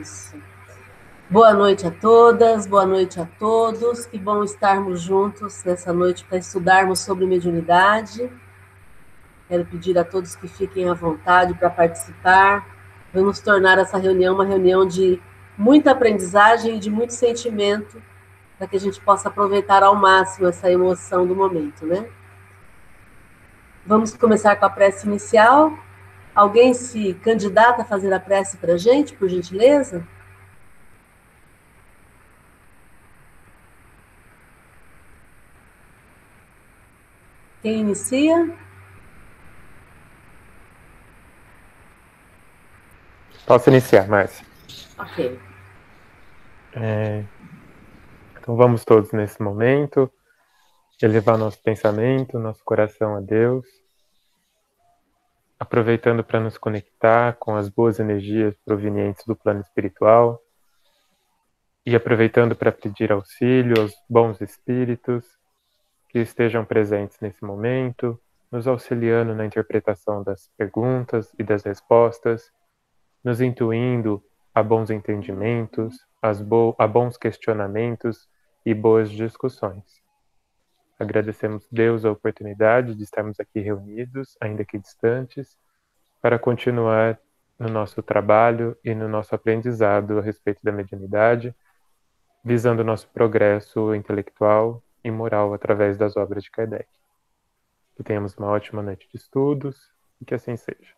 Isso. Boa noite a todas, boa noite a todos. Que bom estarmos juntos nessa noite para estudarmos sobre mediunidade. Quero pedir a todos que fiquem à vontade para participar. Vamos tornar essa reunião uma reunião de muita aprendizagem e de muito sentimento, para que a gente possa aproveitar ao máximo essa emoção do momento, né? Vamos começar com a prece inicial. Alguém se candidata a fazer a prece para a gente, por gentileza? Quem inicia? Posso iniciar, Márcia? Ok. É, então vamos todos nesse momento elevar nosso pensamento, nosso coração a Deus, aproveitando para nos conectar com as boas energias provenientes do plano espiritual e aproveitando para pedir auxílio aos bons espíritos que estejam presentes nesse momento, nos auxiliando na interpretação das perguntas e das respostas, nos intuindo a bons entendimentos, a bons questionamentos e boas discussões. Agradecemos Deus a oportunidade de estarmos aqui reunidos, ainda que distantes, para continuar no nosso trabalho e no nosso aprendizado a respeito da mediunidade, visando nosso progresso intelectual e moral através das obras de Kardec. Que tenhamos uma ótima noite de estudos e que assim seja.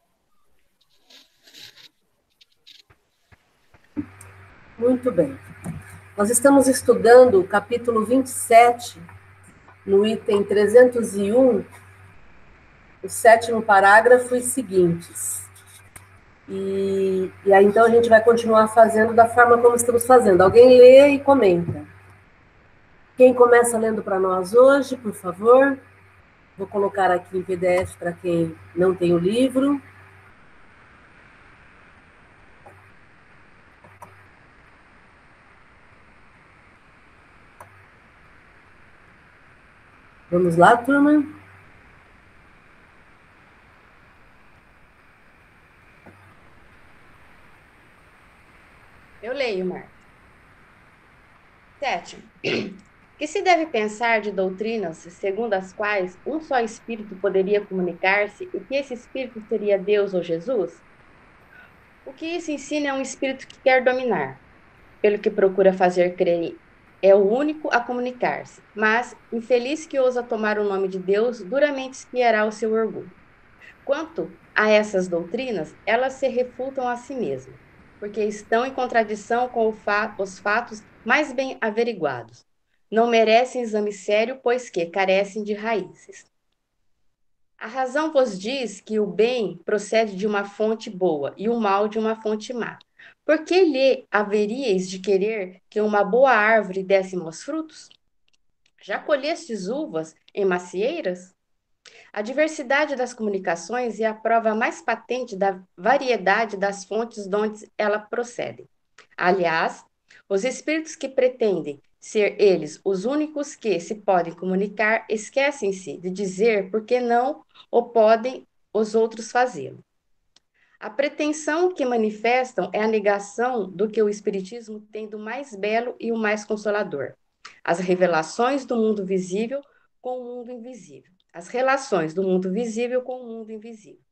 Muito bem. Nós estamos estudando o capítulo 27 no item 301, o sétimo parágrafo e seguintes. E, e aí, então, a gente vai continuar fazendo da forma como estamos fazendo. Alguém lê e comenta. Quem começa lendo para nós hoje, por favor? Vou colocar aqui em PDF para quem não tem o livro. Vamos lá, turma? Eu leio, Marta. Sétimo. Que se deve pensar de doutrinas segundo as quais um só espírito poderia comunicar-se e que esse espírito seria Deus ou Jesus? O que isso ensina é um espírito que quer dominar, pelo que procura fazer crer é o único a comunicar-se, mas, infeliz que ousa tomar o nome de Deus, duramente espiará o seu orgulho. Quanto a essas doutrinas, elas se refutam a si mesmas, porque estão em contradição com fa os fatos mais bem averiguados. Não merecem exame sério, pois que carecem de raízes. A razão vos diz que o bem procede de uma fonte boa e o mal de uma fonte má. Por que lhe haveríeis de querer que uma boa árvore desse maus frutos? Já colhestes uvas em macieiras? A diversidade das comunicações é a prova mais patente da variedade das fontes de onde ela procede. Aliás, os espíritos que pretendem ser eles os únicos que se podem comunicar esquecem-se de dizer por que não ou podem os outros fazê-lo. A pretensão que manifestam é a negação do que o Espiritismo tem do mais belo e o mais consolador: as revelações do mundo visível com o mundo invisível, as relações do mundo visível com o mundo invisível,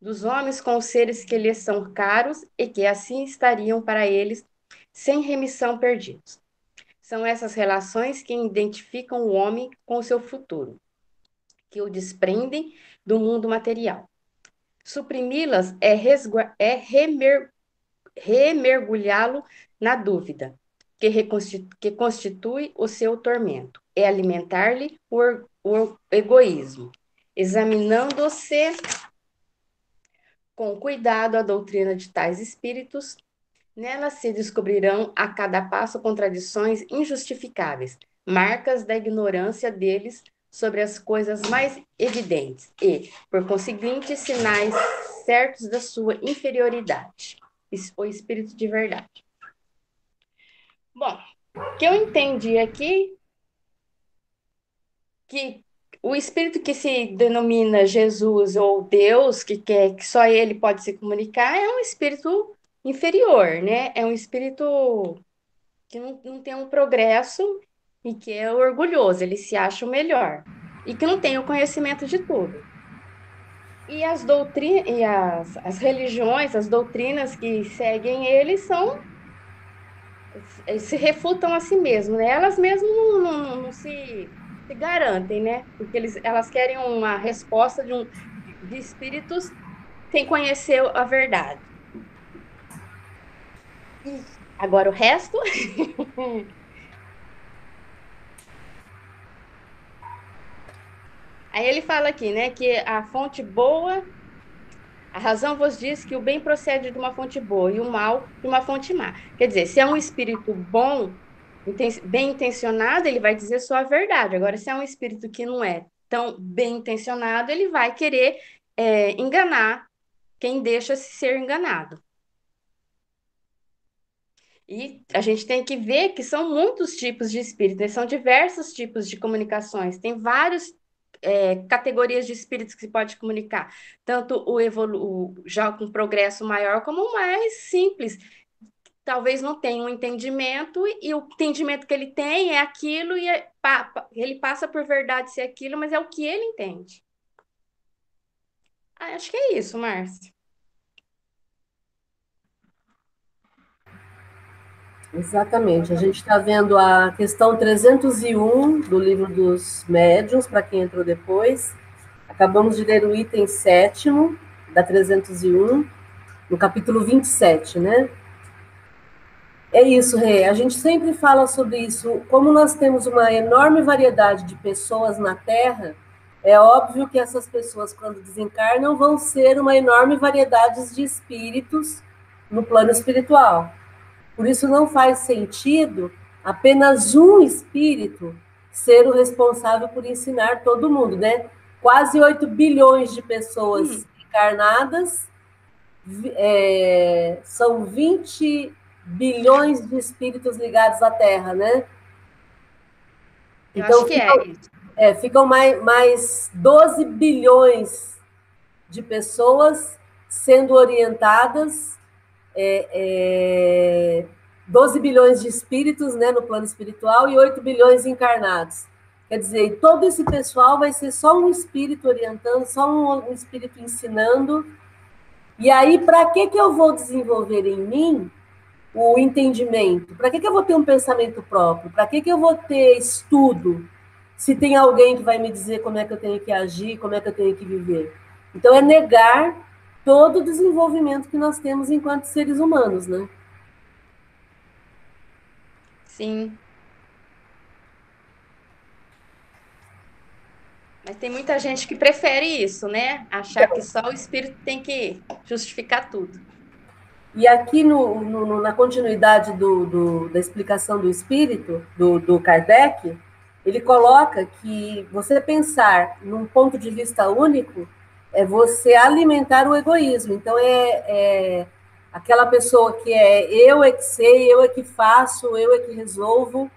dos homens com os seres que lhes são caros e que assim estariam para eles sem remissão perdidos. São essas relações que identificam o homem com o seu futuro, que o desprendem do mundo material. Suprimi-las é, é remer remergulhá-lo na dúvida, que, que, constitui o seu tormento. É alimentar-lhe o, o egoísmo, examinando-se com cuidado a doutrina de tais espíritos, nela se descobrirão a cada passo contradições injustificáveis, marcas da ignorância deles sobre as coisas mais evidentes e, por conseguinte, sinais certos da sua inferioridade, o espírito de verdade. Bom, o que eu entendi aqui que o espírito que se denomina Jesus ou Deus, que quer que só ele pode se comunicar, é um espírito inferior, né? É um espírito que não, não tem um progresso e que é orgulhoso, ele se acha o melhor e que não tem o conhecimento de tudo. E as doutrinas e as, as religiões, as doutrinas que seguem ele são se refutam a si mesmas, né? Elas mesmas não, não, não se, se, garantem, né? Porque eles, elas querem uma resposta de, um, de espíritos sem conhecer a verdade. E agora o resto Aí ele fala aqui, né, que a fonte boa, a razão vos diz que o bem procede de uma fonte boa e o mal de uma fonte má. Quer dizer, se é um espírito bom, bem intencionado, ele vai dizer só a verdade. Agora, se é um espírito que não é tão bem intencionado, ele vai querer é, enganar quem deixa se ser enganado. E a gente tem que ver que são muitos tipos de espíritos, né? são diversos tipos de comunicações, tem vários é, categorias de espíritos que se pode comunicar, tanto o, evolu já com progresso maior como o mais simples. Talvez não tenha um entendimento, e o entendimento que ele tem é aquilo, e é, pa, ele passa por verdade ser aquilo, mas é o que ele entende. Ah, acho que é isso, Márcio. Exatamente. A gente está vendo a questão 301 do livro dos médiuns, para quem entrou depois. Acabamos de ler o item sétimo da 301, no capítulo 27, né? É isso, Rê. A gente sempre fala sobre isso. Como nós temos uma enorme variedade de pessoas na Terra, é óbvio que essas pessoas, quando desencarnam, vão ser uma enorme variedade de espíritos no plano espiritual. Por isso não faz sentido apenas um espírito ser o responsável por ensinar todo mundo, né? Quase 8 bilhões de pessoas hum. encarnadas, é, são 20 bilhões de espíritos ligados à Terra, né? Eu então, acho que ficam, é. É, ficam mais, mais 12 bilhões de pessoas sendo orientadas é, é, 12 bilhões de espíritos né, no plano espiritual e 8 bilhões encarnados. Quer dizer, todo esse pessoal vai ser só um espírito orientando, só um, um espírito ensinando. E aí, para que, que eu vou desenvolver em mim o entendimento? Para que, que eu vou ter um pensamento próprio? Para que, que eu vou ter estudo? Se tem alguém que vai me dizer como é que eu tenho que agir, como é que eu tenho que viver. Então, é negar todo o desenvolvimento que nós temos enquanto seres humanos, né? Sim. Mas tem muita gente que prefere isso, né? Achar que só o espírito tem que justificar tudo. E aqui no, no na continuidade do, do, da explicação do espírito, do, do Kardec, ele coloca que você pensar num ponto de vista único é você alimentar o egoísmo. Então, é, é aquela pessoa que é eu é que sei, eu é que faço, eu é que resolvo.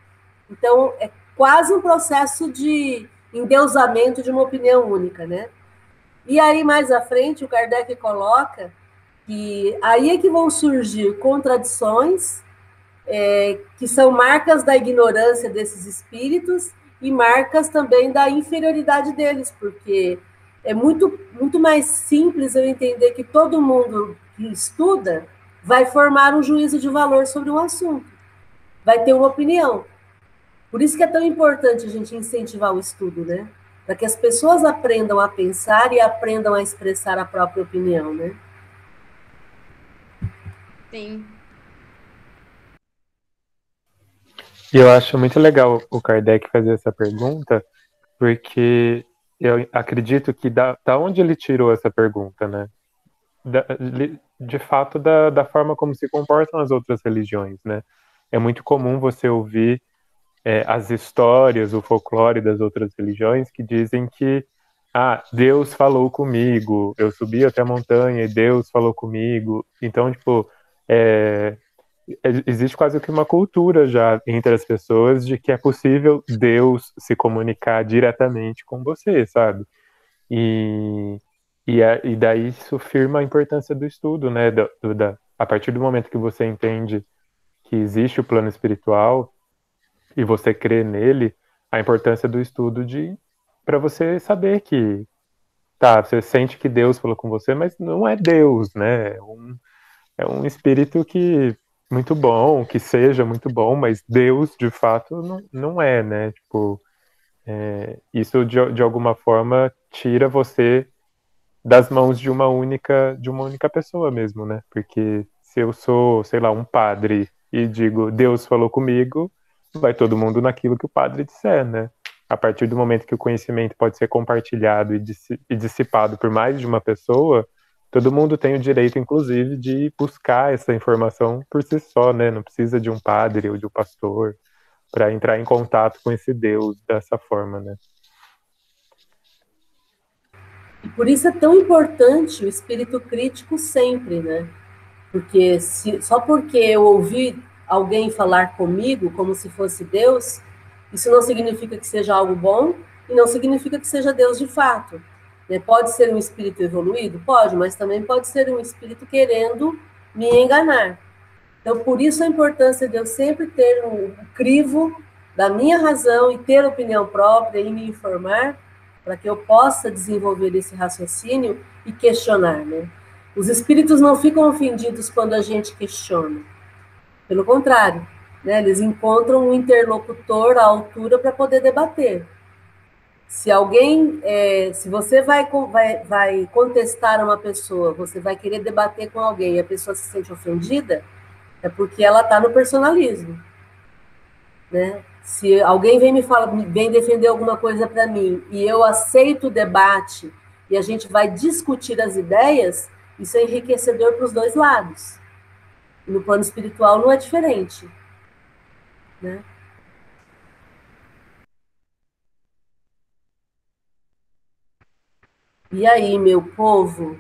Então, é quase um processo de endeusamento de uma opinião única, né? E aí, mais à frente, o Kardec coloca que aí é que vão surgir contradições, é, que são marcas da ignorância desses espíritos e marcas também da inferioridade deles, porque é muito, muito mais simples eu entender que todo mundo que estuda vai formar um juízo de valor sobre um assunto, vai ter uma opinião. Por isso que é tão importante a gente incentivar o estudo, né? Para que as pessoas aprendam a pensar e aprendam a expressar a própria opinião, né? Sim. E eu acho muito legal o Kardec fazer essa pergunta, porque eu acredito que da, da onde ele tirou essa pergunta, né? De fato, da, da forma como se comportam as outras religiões, né? É muito comum você ouvir é, as histórias, o folclore das outras religiões que dizem que ah, Deus falou comigo, eu subi até a montanha e Deus falou comigo. Então, tipo, é, existe quase que uma cultura já entre as pessoas de que é possível Deus se comunicar diretamente com você, sabe? E, e, e daí isso firma a importância do estudo, né? Do, do, da, a partir do momento que você entende que existe o plano espiritual e você crê nele, a importância do estudo de para você saber que tá, você sente que Deus falou com você, mas não é Deus, né? É um, é um espírito que muito bom, que seja muito bom, mas Deus de fato não, não é, né? Tipo, é, isso de, de alguma forma tira você das mãos de uma única de uma única pessoa mesmo, né? Porque se eu sou, sei lá, um padre e digo Deus falou comigo, vai todo mundo naquilo que o padre disser, né? A partir do momento que o conhecimento pode ser compartilhado e dissipado por mais de uma pessoa, todo mundo tem o direito, inclusive, de buscar essa informação por si só, né? Não precisa de um padre ou de um pastor para entrar em contato com esse Deus dessa forma, né? Por isso é tão importante o espírito crítico sempre, né? Porque se, só porque eu ouvi alguém falar comigo como se fosse Deus, isso não significa que seja algo bom e não significa que seja Deus de fato. Né? Pode ser um espírito evoluído? Pode, mas também pode ser um espírito querendo me enganar. Então, por isso a importância de eu sempre ter um crivo da minha razão e ter opinião própria e me informar para que eu possa desenvolver esse raciocínio e questionar, né? Os espíritos não ficam ofendidos quando a gente questiona. Pelo contrário, né, eles encontram um interlocutor à altura para poder debater. Se alguém, é, se você vai, vai, vai contestar uma pessoa, você vai querer debater com alguém e a pessoa se sente ofendida, é porque ela está no personalismo. Né? Se alguém vem me falar, vem defender alguma coisa para mim e eu aceito o debate e a gente vai discutir as ideias, isso é enriquecedor para os dois lados. No plano espiritual não é diferente. Né? E aí, meu povo,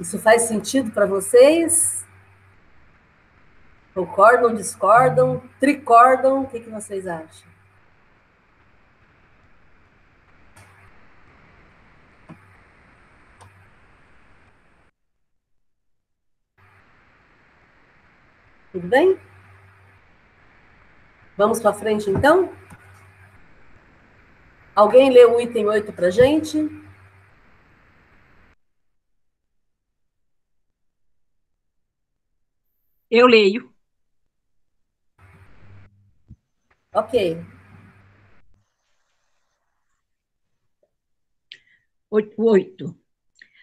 isso faz sentido para vocês? Concordam, discordam, tricordam? O que, que vocês acham? Tudo bem? Vamos para frente, então? Alguém lê o item 8 para a gente? Eu leio. Ok. Oito.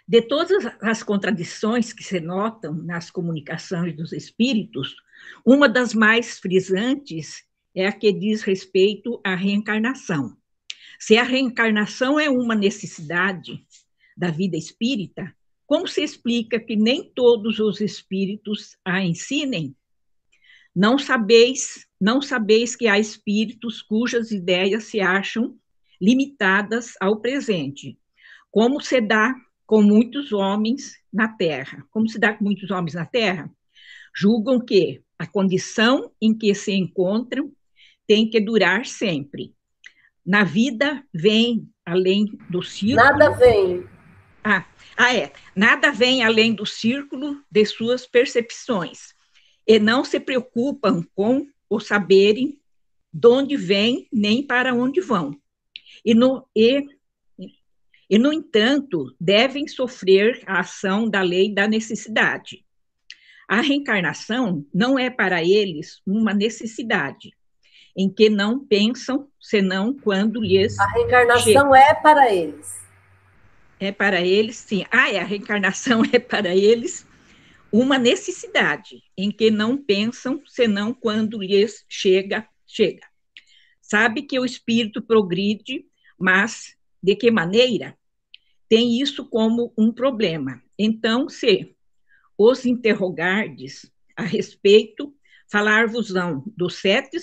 De todas as contradições que se notam nas comunicações dos espíritos, uma das mais frisantes é a que diz respeito à reencarnação. Se a reencarnação é uma necessidade da vida espírita, como se explica que nem todos os espíritos a ensinem? Não sabeis, não sabeis que há espíritos cujas ideias se acham limitadas ao presente, como se dá com muitos homens na Terra. Como se dá com muitos homens na Terra? Julgam que a condição em que se encontram tem que durar sempre. Na vida vem além do círculo. Nada vem. Ah, ah, é. Nada vem além do círculo de suas percepções. E não se preocupam com o saberem de onde vêm nem para onde vão. E no, e e, no entanto, devem sofrer a ação da lei da necessidade. A reencarnação não é para eles uma necessidade, em que não pensam senão quando lhes. A reencarnação chega. é para eles. É para eles, sim. Ah, é, a reencarnação é para eles uma necessidade, em que não pensam senão quando lhes chega, chega. Sabe que o espírito progride, mas de que maneira? Tem isso como um problema. Então, se os interrogardes a respeito, falar-vos-ão dos sete,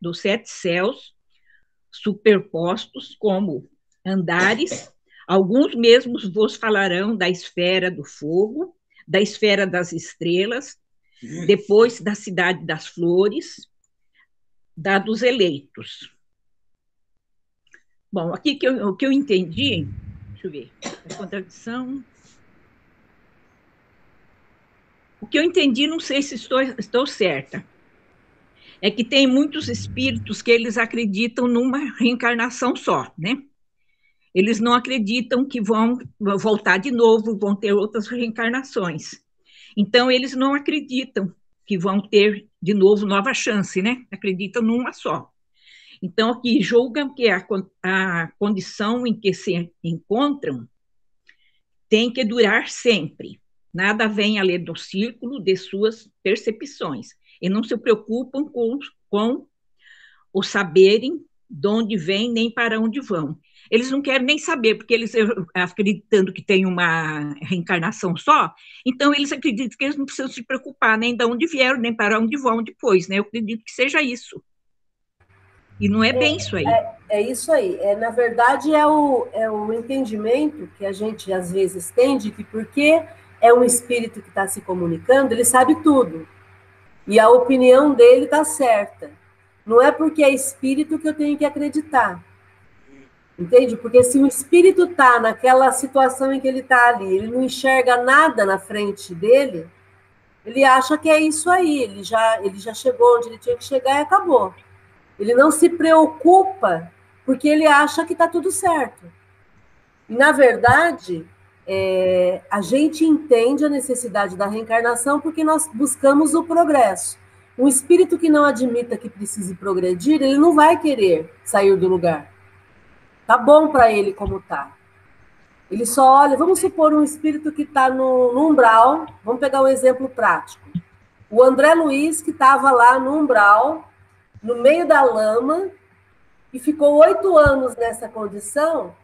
dos sete céus superpostos como andares, alguns mesmos vos falarão da esfera do fogo, da esfera das estrelas, depois da cidade das flores, da dos eleitos. Bom, aqui que eu, o que eu entendi, deixa eu ver, a contradição. O que eu entendi, não sei se estou, estou certa, é que tem muitos espíritos que eles acreditam numa reencarnação só, né? Eles não acreditam que vão voltar de novo, vão ter outras reencarnações. Então, eles não acreditam que vão ter de novo nova chance, né? Acreditam numa só. Então, aqui julgam que a, a condição em que se encontram tem que durar sempre. Nada vem além do círculo de suas percepções. E não se preocupam com, com o saberem de onde vêm nem para onde vão. Eles não querem nem saber, porque eles acreditando que tem uma reencarnação só, então eles acreditam que eles não precisam se preocupar nem de onde vieram, nem para onde vão depois, né? Eu acredito que seja isso. E não é, é bem isso aí. É, é, isso aí. É, na verdade, é o, é o entendimento que a gente às vezes tem de que porque é um espírito que está se comunicando, ele sabe tudo. E a opinião dele está certa. Não é porque é espírito que eu tenho que acreditar. Entende? Porque se o espírito está naquela situação em que ele está ali, ele não enxerga nada na frente dele, ele acha que é isso aí, ele já, ele já chegou onde ele tinha que chegar e acabou. Ele não se preocupa porque ele acha que está tudo certo. E, na verdade, é, a gente entende a necessidade da reencarnação porque nós buscamos o progresso. Um espírito que não admita que precise progredir, ele não vai querer sair do lugar. Tá bom para ele como tá. Ele só olha, vamos supor um espírito que está no, no, umbral, vamos pegar um exemplo prático. O André Luiz, que estava lá no umbral, no meio da lama e ficou oito anos nessa condição,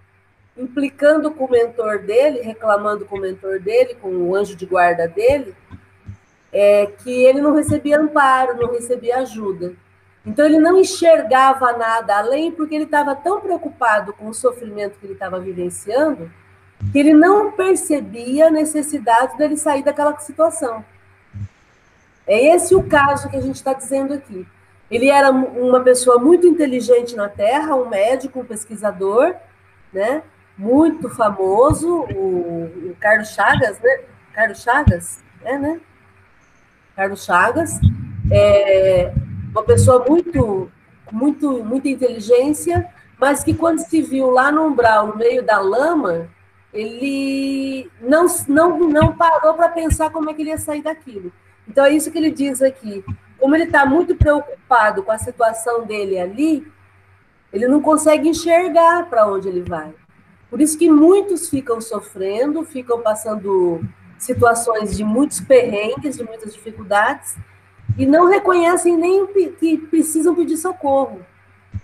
implicando com o mentor dele, reclamando com o mentor dele, com o anjo de guarda dele, é, que ele não recebia amparo, não recebia ajuda. Então ele não enxergava nada além, porque ele estava tão preocupado com o sofrimento que ele estava vivenciando, que ele não percebia a necessidade dele sair daquela situação. É esse o caso que a gente está dizendo aqui. Ele era uma pessoa muito inteligente na Terra, um médico, um pesquisador, né? Muito famoso, o, o Carlos Chagas, né? Carlos Chagas, é, né? Carlos Chagas, é uma pessoa muito, muito, muita inteligência, mas que quando se viu lá no umbral, no meio da lama, ele não, não, não parou para pensar como é que ele ia sair daquilo. Então é isso que ele diz aqui como ele está muito preocupado com a situação dele ali, ele não consegue enxergar para onde ele vai. Por isso que muitos ficam sofrendo, ficam passando situações de muitos perrengues, de muitas dificuldades, e não reconhecem nem que precisam pedir socorro.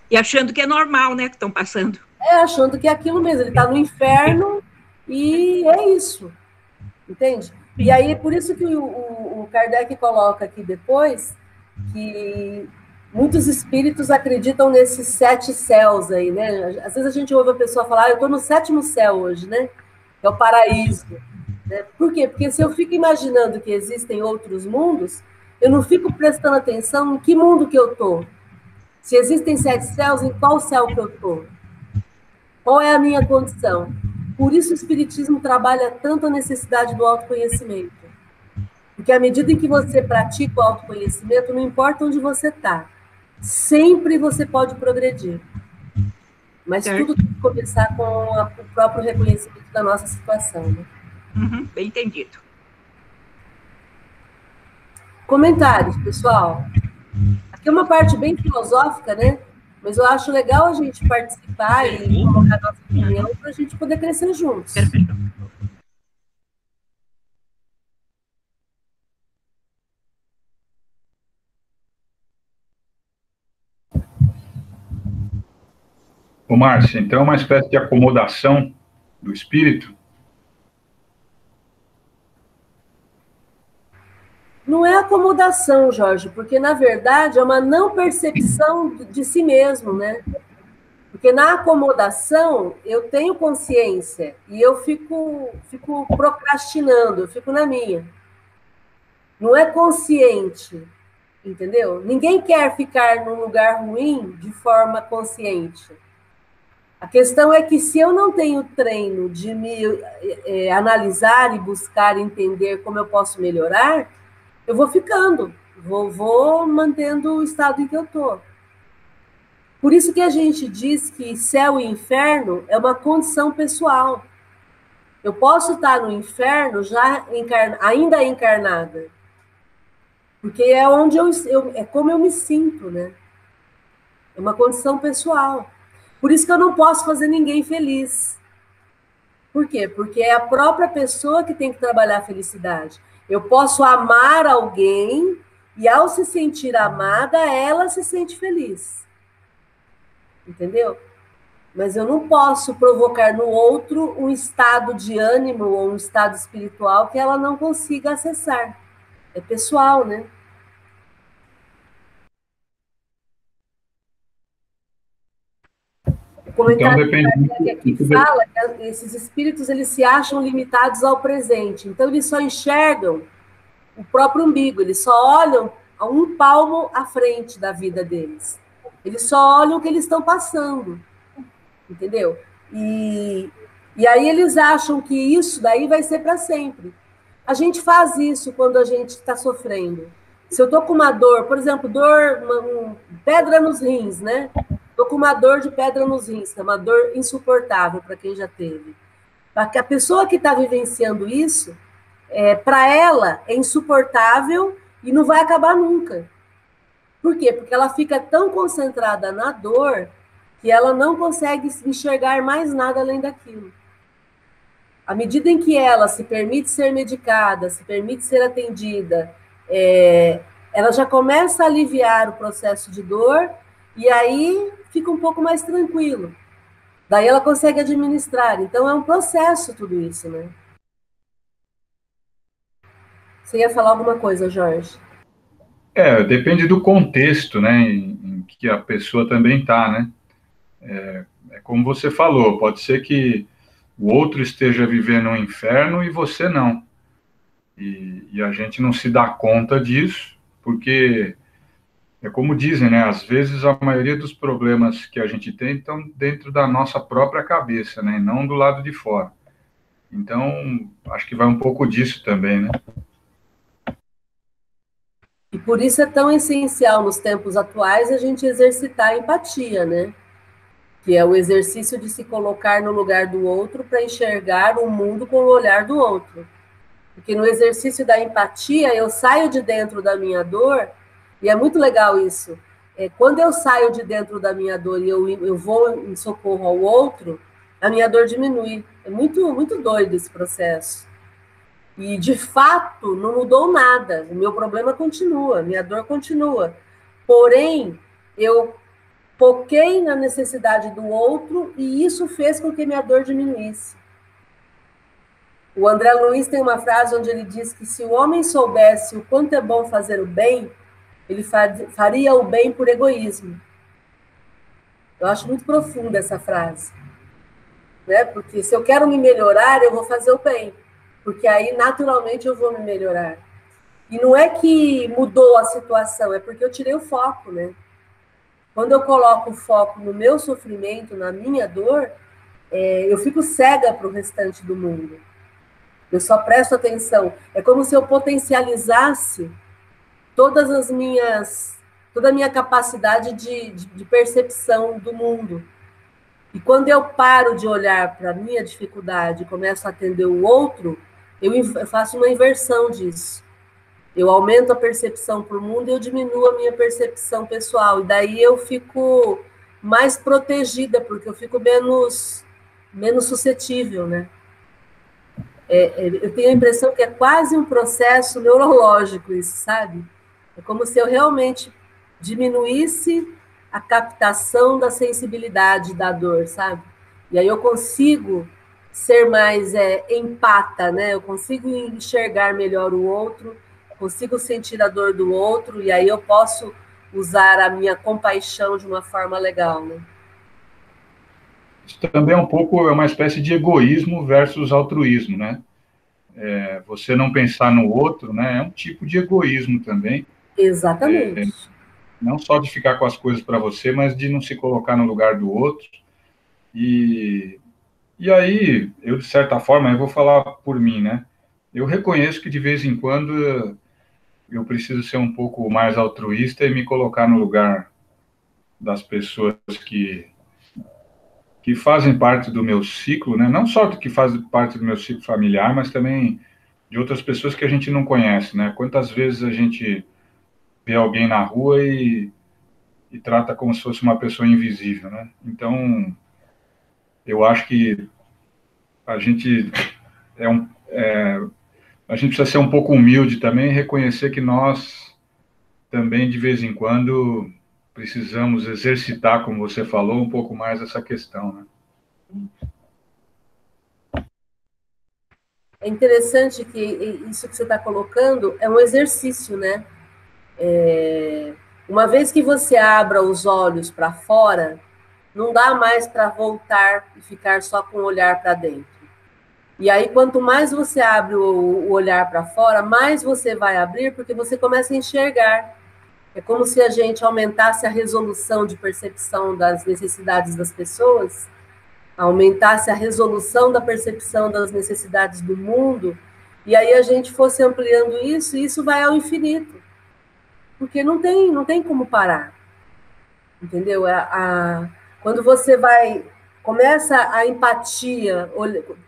E achando que é normal, né, que estão passando. É, achando que é aquilo mesmo, ele está no inferno e é isso. Entende? E aí, por isso que o, o, o Kardec coloca aqui depois que muitos espíritos acreditam nesses sete céus aí, né? Às vezes a gente ouve a pessoa falar, ah, eu estou no sétimo céu hoje, né? É o paraíso. Né? Por quê? Porque se eu fico imaginando que existem outros mundos, eu não fico prestando atenção em que mundo que eu estou. Se existem sete céus, em qual céu que eu estou? Qual é a minha condição? Por isso o Espiritismo trabalha tanto a necessidade do autoconhecimento. Porque à medida em que você pratica o autoconhecimento, não importa onde você está, sempre você pode progredir. Mas certo. tudo tem que começar com a, o próprio reconhecimento da nossa situação. Né? Uhum, bem entendido. Comentários, pessoal. Aqui é uma parte bem filosófica, né? Mas eu acho legal a gente participar e colocar nossa opinião para a gente poder crescer juntos. Perfeito. Ô, Márcia, então é uma espécie de acomodação do espírito? Não é acomodação, Jorge, porque na verdade é uma não percepção de si mesmo, né? Porque na acomodação eu tenho consciência e eu fico, fico procrastinando, eu fico na minha. Não é consciente, entendeu? Ninguém quer ficar num lugar ruim de forma consciente. A questão é que se eu não tenho treino de me é, analisar e buscar entender como eu posso melhorar, eu vou ficando, vou, vou mantendo o estado em que eu estou. Por isso que a gente diz que céu e inferno é uma condição pessoal. Eu posso estar no inferno já encarna, ainda encarnada. Porque é onde eu, eu, é como eu me sinto, né? É uma condição pessoal. Por isso que eu não posso fazer ninguém feliz. Por quê? Porque é a própria pessoa que tem que trabalhar a felicidade. Eu posso amar alguém e ao se sentir amada, ela se sente feliz. Entendeu? Mas eu não posso provocar no outro um estado de ânimo ou um estado espiritual que ela não consiga acessar. É pessoal, né? Comentário então, que aqui fala que esses espíritos eles se acham limitados ao presente, então eles só enxergam o próprio umbigo, eles só olham a um palmo à frente da vida deles. Eles só olham o que eles estão passando entendeu? E, e aí eles acham que isso daí vai ser para sempre. A gente faz isso quando a gente está sofrendo. Se eu estou com uma dor, por exemplo, dor, uma, um, pedra nos rins, né? Estou com uma dor de pedra nos rins, é uma dor insuportável para quem já teve. Para que a pessoa que está vivenciando isso, é, para ela é insuportável e não vai acabar nunca. Por quê? Porque ela fica tão concentrada na dor que ela não consegue enxergar mais nada além daquilo. À medida em que ela se permite ser medicada, se permite ser atendida, é, ela já começa a aliviar o processo de dor e aí fica um pouco mais tranquilo. Daí ela consegue administrar. Então é um processo tudo isso, né? Você ia falar alguma coisa, Jorge? É, depende do contexto, né, em, em que a pessoa também está, né? É, é como você falou, pode ser que o outro esteja vivendo um inferno e você não. E, e, a gente não se dá conta disso, porque é como dizem, né? Às vezes a maioria dos problemas que a gente tem estão dentro da nossa própria cabeça, né? E não do lado de fora. Então, acho que vai um pouco disso também, né? E por isso é tão essencial nos tempos atuais a gente exercitar a empatia, né? que é o exercício de se colocar no lugar do outro para enxergar o mundo com o olhar do outro. Porque no exercício da empatia, eu saio de dentro da minha dor, e é muito legal isso. É, quando eu saio de dentro da minha dor e eu, eu vou em socorro ao outro, a minha dor diminui. É muito, muito doido esse processo. E, de fato, não mudou nada. O meu problema continua, minha dor continua. Porém, eu Foquei na necessidade do outro e isso fez com que minha dor diminuísse. O André Luiz tem uma frase onde ele diz que se o homem soubesse o quanto é bom fazer o bem, ele faria o bem por egoísmo. Eu acho muito profunda essa frase. Né? Porque se eu quero me melhorar, eu vou fazer o bem. Porque aí, naturalmente, eu vou me melhorar. E não é que mudou a situação, é porque eu tirei o foco, né? Quando eu coloco o foco no meu sofrimento, na minha dor, é, eu fico cega para o restante do mundo. Eu só presto atenção. É como se eu potencializasse todas as minhas, toda a minha capacidade de, de, de percepção do mundo. E quando eu paro de olhar para a minha dificuldade e começo a atender o outro, eu faço uma inversão disso. Eu aumento a percepção para o mundo e eu diminuo a minha percepção pessoal. E daí eu fico mais protegida, porque eu fico menos, menos suscetível, né? É, é, eu tenho a impressão que é quase um processo neurológico isso, sabe? É como se eu realmente diminuísse a captação da sensibilidade da dor, sabe? E aí eu consigo ser mais é, empata, né? Eu consigo enxergar melhor o outro consigo sentir a dor do outro e aí eu posso usar a minha compaixão de uma forma legal, né? Isso também é um pouco é uma espécie de egoísmo versus altruísmo, né? É, você não pensar no outro, né? É um tipo de egoísmo também. Exatamente. É, não só de ficar com as coisas para você, mas de não se colocar no lugar do outro. E, e aí, eu de certa forma, eu vou falar por mim, né? Eu reconheço que de vez em quando eu preciso ser um pouco mais altruísta e me colocar no lugar das pessoas que que fazem parte do meu ciclo, né? Não só que fazem parte do meu ciclo familiar, mas também de outras pessoas que a gente não conhece, né? Quantas vezes a gente vê alguém na rua e, e trata como se fosse uma pessoa invisível, né? Então, eu acho que a gente é um, é, a gente precisa ser um pouco humilde também e reconhecer que nós também de vez em quando precisamos exercitar, como você falou, um pouco mais essa questão, né? É interessante que isso que você está colocando é um exercício, né? É, uma vez que você abra os olhos para fora, não dá mais para voltar e ficar só com o olhar para dentro. E aí, quanto mais você abre o, o olhar para fora, mais você vai abrir, porque você começa a enxergar. É como se a gente aumentasse a resolução de percepção das necessidades das pessoas aumentasse a resolução da percepção das necessidades do mundo, e aí a gente fosse ampliando isso, e isso vai ao infinito. Porque não tem, não tem como parar. Entendeu? A, a, quando você vai começa a empatia,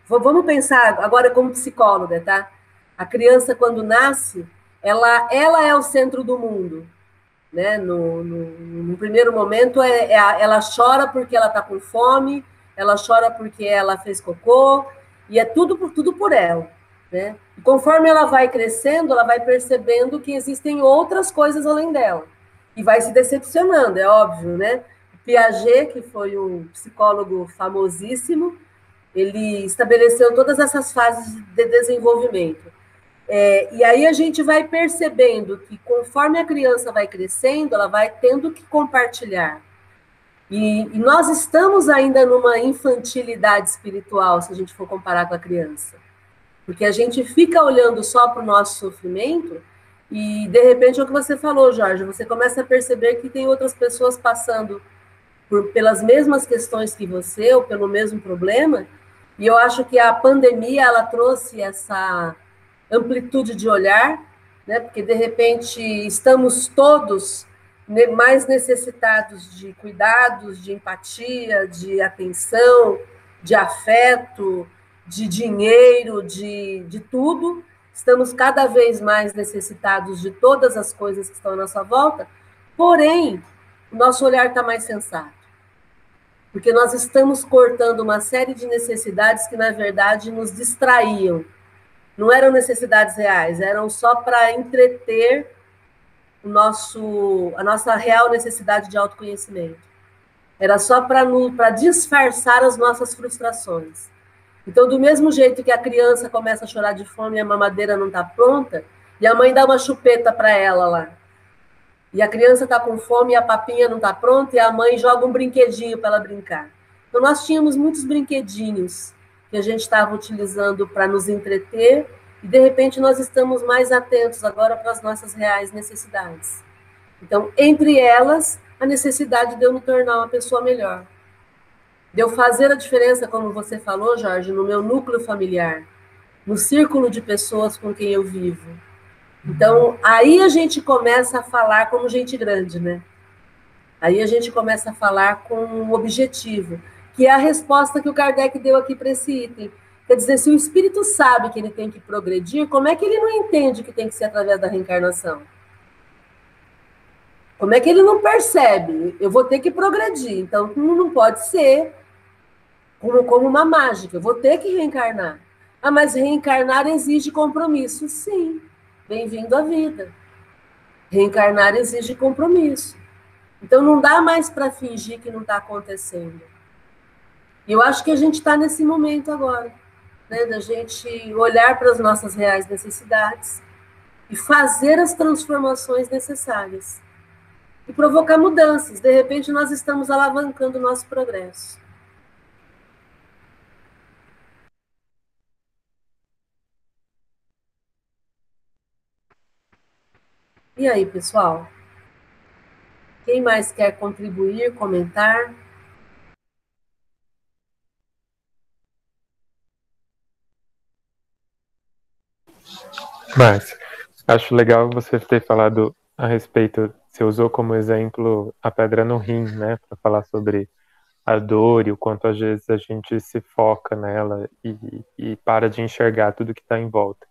vamos pensar agora como psicóloga, tá? A criança quando nasce, ela, ela é o centro do mundo, né? No, no, no primeiro momento, é, é a, ela chora porque ela está com fome, ela chora porque ela fez cocô, e é tudo por tudo por ela. Né? E conforme ela vai crescendo, ela vai percebendo que existem outras coisas além dela. E vai se decepcionando, é óbvio, né? Piaget, que foi um psicólogo famosíssimo, ele estabeleceu todas essas fases de desenvolvimento. É, e aí a gente vai percebendo que conforme a criança vai crescendo, ela vai tendo que compartilhar. E, e, nós estamos ainda numa infantilidade espiritual, se a gente for comparar com a criança. Porque a gente fica olhando só para o nosso sofrimento e, de repente, é o que você falou, Jorge, você começa a perceber que tem outras pessoas passando por, pelas mesmas questões que você, ou pelo mesmo problema, e eu acho que a pandemia, ela trouxe essa amplitude de olhar, né, porque, de repente, estamos todos mais necessitados de cuidados, de empatia, de atenção, de afeto, de dinheiro, de, de tudo. Estamos cada vez mais necessitados de todas as coisas que estão à nossa volta, porém, o nosso olhar está mais sensato. Porque nós estamos cortando uma série de necessidades que, na verdade, nos distraíam. Não eram necessidades reais, eram só para entreter o nosso, a nossa real necessidade de autoconhecimento. Era só para disfarçar as nossas frustrações. Então, do mesmo jeito que a criança começa a chorar de fome e a mamadeira não está pronta, e a mãe dá uma chupeta para ela lá. E a criança está com fome e a papinha não está pronta, e a mãe joga um brinquedinho para ela brincar. Então, nós tínhamos muitos brinquedinhos que a gente estava utilizando para nos entreter e de repente nós estamos mais atentos agora para as nossas reais necessidades. Então, entre elas, a necessidade de eu me tornar uma pessoa melhor. De eu fazer a diferença, como você falou, Jorge, no meu núcleo familiar, no círculo de pessoas com quem eu vivo. Então, aí a gente começa a falar como gente grande, né? Aí a gente começa a falar com um objetivo, que é a resposta que o Kardec deu aqui para esse item. Quer dizer, se o espírito sabe que ele tem que progredir, como é que ele não entende que tem que ser através da reencarnação? Como é que ele não percebe? Eu vou ter que progredir, então não pode ser como, como uma mágica, eu vou ter que reencarnar. Ah, mas reencarnar exige compromisso. Sim, bem-vindo à vida. Reencarnar exige compromisso. Então não dá mais para fingir que não está acontecendo. E eu acho que a gente está nesse momento agora né, da gente olhar para as nossas reais necessidades e fazer as transformações necessárias e provocar mudanças. De repente, nós estamos alavancando o nosso progresso. E aí, pessoal? Quem mais quer contribuir, comentar? Mas Acho legal você ter falado a respeito, você usou como exemplo a pedra no rim, né, para falar sobre a dor e o quanto às vezes a gente se foca nela e, e para de enxergar tudo que está em volta.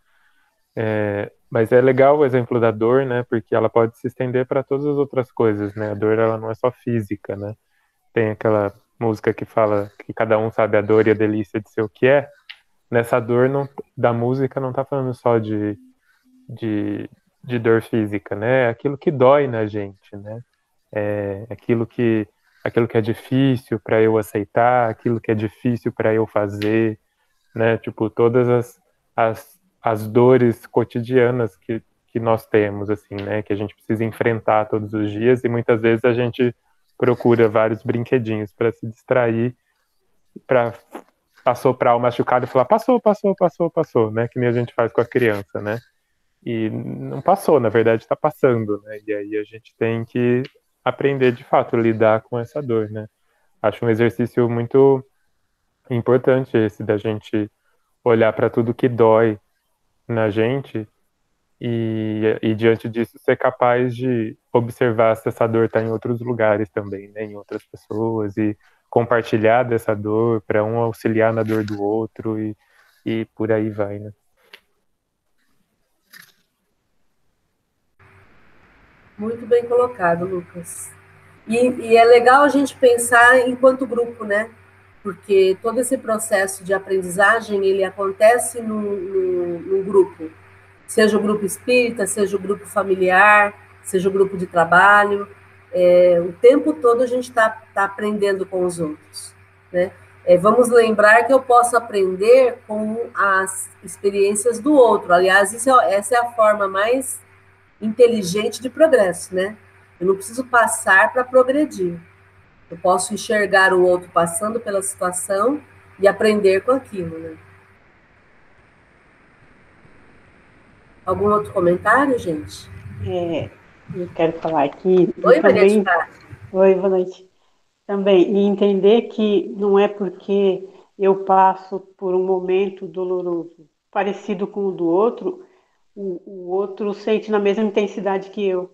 É, mas é legal o exemplo da dor, né, porque ela pode se estender para todas as outras coisas, né, a dor ela não é só física, né, tem aquela música que fala que cada um sabe a dor e a delícia de ser o que é, nessa dor não, da música não está falando só de, de, de dor física, né, é aquilo que dói na gente, né, é aquilo que aquilo que é difícil para eu aceitar, aquilo que é difícil para eu fazer, né? Tipo, todas as, as, as dores cotidianas que, que nós temos, assim, né? Que a gente precisa enfrentar todos os dias e muitas vezes a gente procura vários brinquedinhos para se distrair, para assoprar o machucado e falar passou, passou, passou, passou, né? Que nem a gente faz com a criança, né? E não passou, na verdade está passando, né? E aí a gente tem que aprender de fato lidar com essa dor, né? Acho um exercício muito importante esse da gente olhar para tudo que dói na gente e, e, diante disso ser capaz de observar se essa dor está em outros lugares também, né? Em outras pessoas e compartilhar dessa dor para um auxiliar na dor do outro e, e por aí vai, né? Muito bem colocado, Lucas. E, e, é legal a gente pensar enquanto grupo, né? Porque todo esse processo de aprendizagem, ele acontece num, num, num grupo. Seja o grupo espírita, seja o grupo familiar, seja o grupo de trabalho. É, o tempo todo a gente está tá aprendendo com os outros, né? É, vamos lembrar que eu posso aprender com as experiências do outro. Aliás, isso é, essa é a forma mais inteligente de progresso, né? Eu não preciso passar para progredir. Eu posso enxergar o outro passando pela situação e aprender com aquilo, né? Algum outro comentário, gente? É, eu quero falar aqui. Oi, também... Maria Oi, boa noite. Também, e entender que não é porque eu passo por um momento doloroso parecido com o do outro, o, o outro sente na mesma intensidade que eu.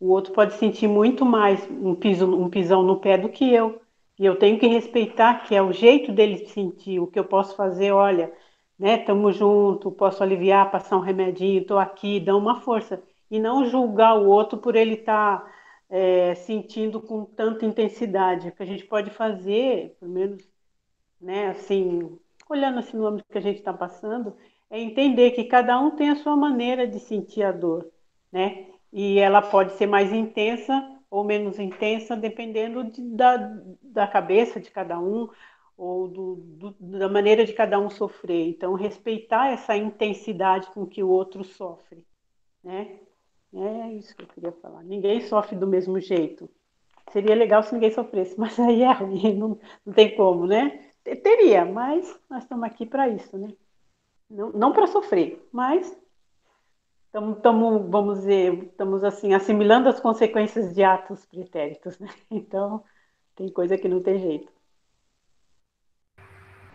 O outro pode sentir muito mais um, piso, um pisão no pé do que eu. E eu tenho que respeitar que é o jeito dele sentir. O que eu posso fazer, olha, né, tamo junto, posso aliviar, passar um remedinho, tô aqui, dá uma força. E não julgar o outro por ele estar tá, é, sentindo com tanta intensidade. O que a gente pode fazer, pelo menos, né, assim, olhando assim no âmbito que a gente está passando, é entender que cada um tem a sua maneira de sentir a dor, né? E ela pode ser mais intensa ou menos intensa, dependendo de, da, da cabeça de cada um ou do, do, da maneira de cada um sofrer. Então, respeitar essa intensidade com que o outro sofre, né? É isso que eu queria falar. Ninguém sofre do mesmo jeito. Seria legal se ninguém sofresse, mas aí é ruim, não, não tem como, né? Teria, mas nós estamos aqui para isso, né? Não, não para sofrer, mas estamos, vamos dizer, estamos assim, assimilando as consequências de atos pretéritos, né? Então, tem coisa que não tem jeito.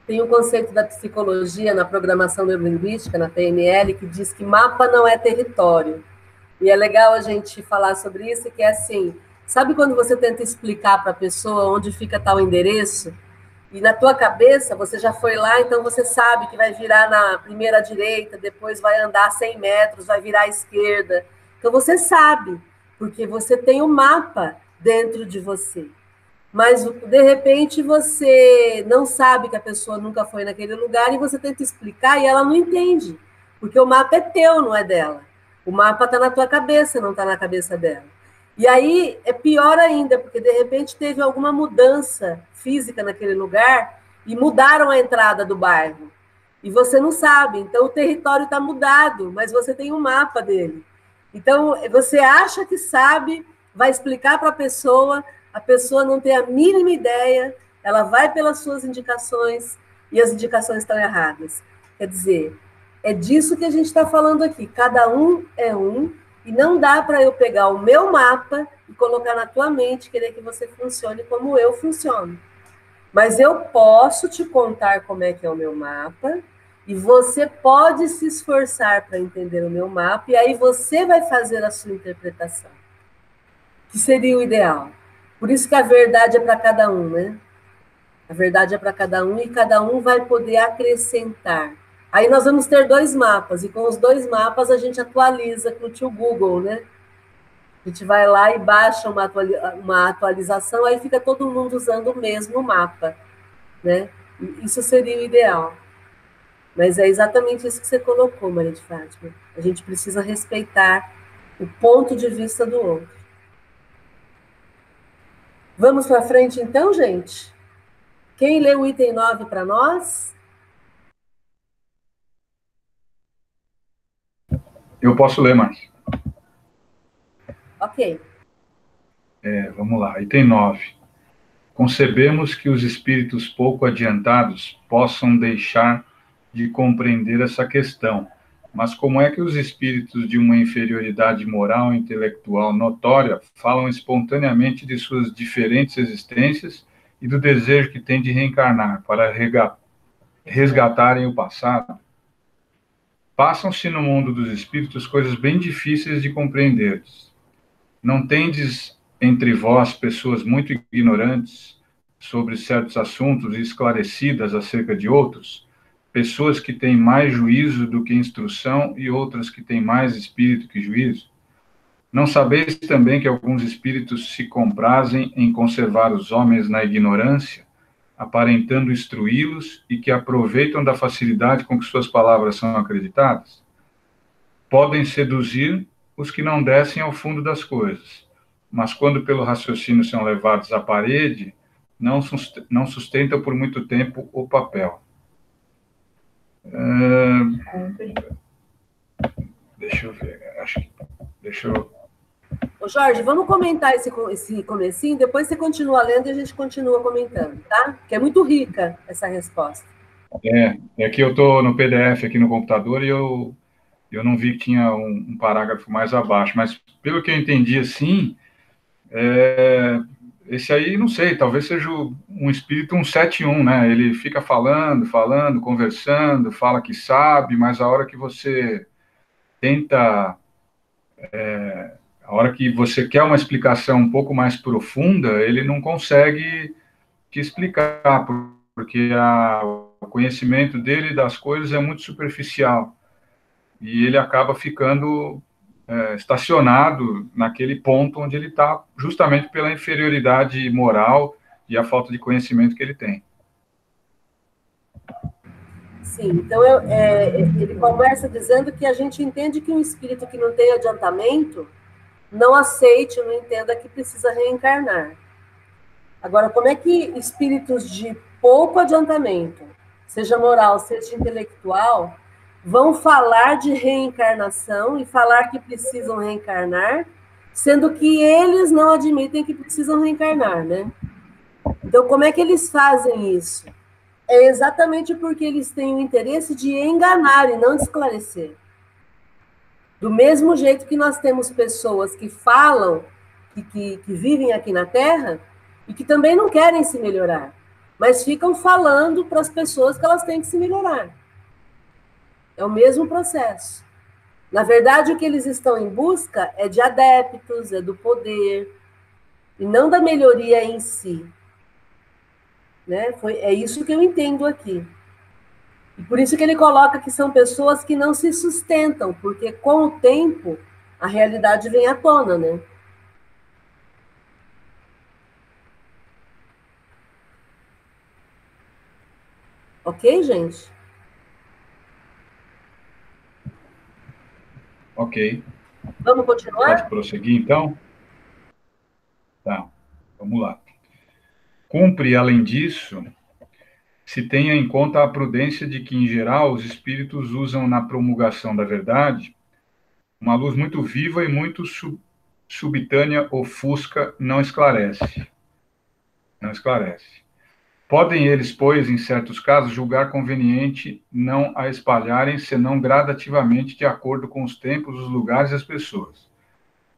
Tem um conceito da psicologia na programação neurolinguística, na PNL, que diz que mapa não é território. E é legal a gente falar sobre isso, que é assim, sabe quando você tenta explicar para a pessoa onde fica tal endereço? E na tua cabeça, você já foi lá, então você sabe que vai virar na primeira direita, depois vai andar 100 metros, vai virar à esquerda. Então você sabe, porque você tem o um mapa dentro de você. Mas de repente você não sabe que a pessoa nunca foi naquele lugar e você tenta explicar e ela não entende, porque o mapa é teu, não é dela. O mapa está na tua cabeça, não está na cabeça dela. E aí é pior ainda, porque de repente teve alguma mudança física naquele lugar e mudaram a entrada do bairro. E você não sabe, então o território está mudado, mas você tem um mapa dele. Então você acha que sabe, vai explicar para a pessoa, a pessoa não tem a mínima ideia, ela vai pelas suas indicações e as indicações estão erradas. Quer dizer, é disso que a gente está falando aqui. Cada um é um e não dá para eu pegar o meu mapa e colocar na tua mente, querer que você funcione como eu funciono. Mas eu posso te contar como é que é o meu mapa E você pode se esforçar para entender o meu mapa, e aí você vai fazer a sua interpretação, que seria o ideal. Por isso que a verdade é para cada um, né? A verdade é para cada um e cada um vai poder acrescentar. Aí nós vamos ter dois mapas, e com os dois mapas a gente atualiza com o tio Google, né? A gente vai lá e baixa uma, uma atualização, aí fica todo mundo usando o mesmo mapa, né? Isso seria o ideal. Mas é exatamente isso que você colocou, Maria de Fátima. A gente precisa respeitar o ponto de vista do outro. Vamos para frente então, gente? Quem lê o item 9 para nós? Eu posso ler mais. Ok. É, vamos lá, item 9. Concebemos que os espíritos pouco adiantados possam deixar de compreender essa questão. Mas como é que os espíritos de uma inferioridade moral e intelectual notória falam espontaneamente de suas diferentes existências e do desejo que têm de reencarnar para resgatarem o passado? Passam-se no mundo dos espíritos coisas bem difíceis de compreender. Não tendes entre vós pessoas muito ignorantes sobre certos assuntos e esclarecidas acerca de outros? pessoas que têm mais juízo do que instrução e outras que têm mais espírito que juízo? Não sabeis também que alguns espíritos se comprazem em conservar os homens na ignorância, aparentando instruí-los e que aproveitam da facilidade com que suas palavras são acreditadas? Podem seduzir os que não descem ao fundo das coisas, mas quando pelo raciocínio são levados à parede, não sustentam por muito tempo o papel. Uh, deixa eu ver, acho que. Deixa eu. Ô Jorge, vamos comentar esse, esse comecinho, depois você continua lendo e a gente continua comentando, tá? Que é muito rica essa resposta. É, é que eu estou no PDF aqui no computador e eu, eu não vi que tinha um, um parágrafo mais abaixo, mas pelo que eu entendi assim, é, esse aí, não sei, talvez seja um espírito 171, né? Ele fica falando, falando, conversando, fala que sabe, mas a hora que você tenta. É, a hora que você quer uma explicação um pouco mais profunda, ele não consegue te explicar, porque a, o conhecimento dele das coisas é muito superficial. E ele acaba ficando é, estacionado naquele ponto onde ele está, justamente pela inferioridade moral e a falta de conhecimento que ele tem. Sim, então eu, é, ele começa dizendo que a gente entende que um espírito que não tem adiantamento não aceite, não entenda que precisa reencarnar. Agora, como é que espíritos de pouco adiantamento, seja moral, seja intelectual, vão falar de reencarnação e falar que precisam reencarnar, sendo que eles não admitem que precisam reencarnar, né? Então, como é que eles fazem isso? É exatamente porque eles têm o interesse de enganar e não esclarecer. Do mesmo jeito que nós temos pessoas que falam, que, que, que vivem aqui na Terra, e que também não querem se melhorar, mas ficam falando para as pessoas que elas têm que se melhorar. É o mesmo processo. Na verdade, o que eles estão em busca é de adeptos, é do poder, e não da melhoria em si. Né? Foi, é isso que eu entendo aqui. E por isso que ele coloca que são pessoas que não se sustentam, porque com o tempo a realidade vem à tona, né? Ok, gente? Ok. Vamos continuar? Pode prosseguir, então? Tá, vamos lá. Cumpre, além disso, se tenha em conta a prudência de que, em geral, os espíritos usam na promulgação da verdade uma luz muito viva e muito sub subitânea ofusca, não esclarece. Não esclarece. Podem eles, pois, em certos casos, julgar conveniente não a espalharem, senão gradativamente, de acordo com os tempos, os lugares e as pessoas.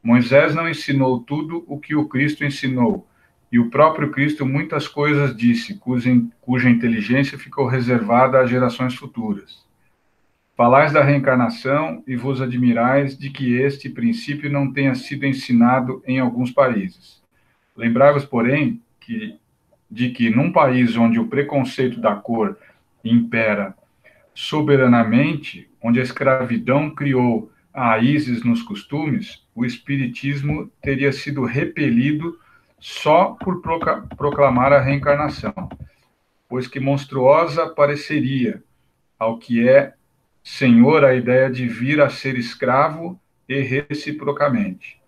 Moisés não ensinou tudo o que o Cristo ensinou, e o próprio Cristo muitas coisas disse, cuja, inteligência ficou reservada às gerações futuras. Falais da reencarnação e vos admirais de que este princípio não tenha sido ensinado em alguns países. Lembrai-vos, porém, que, de que num país onde o preconceito da cor impera soberanamente, onde a escravidão criou raízes nos costumes, o espiritismo teria sido repelido só por proclamar a reencarnação, pois que monstruosa pareceria ao que é senhor a ideia de vir a ser escravo e reciprocamente.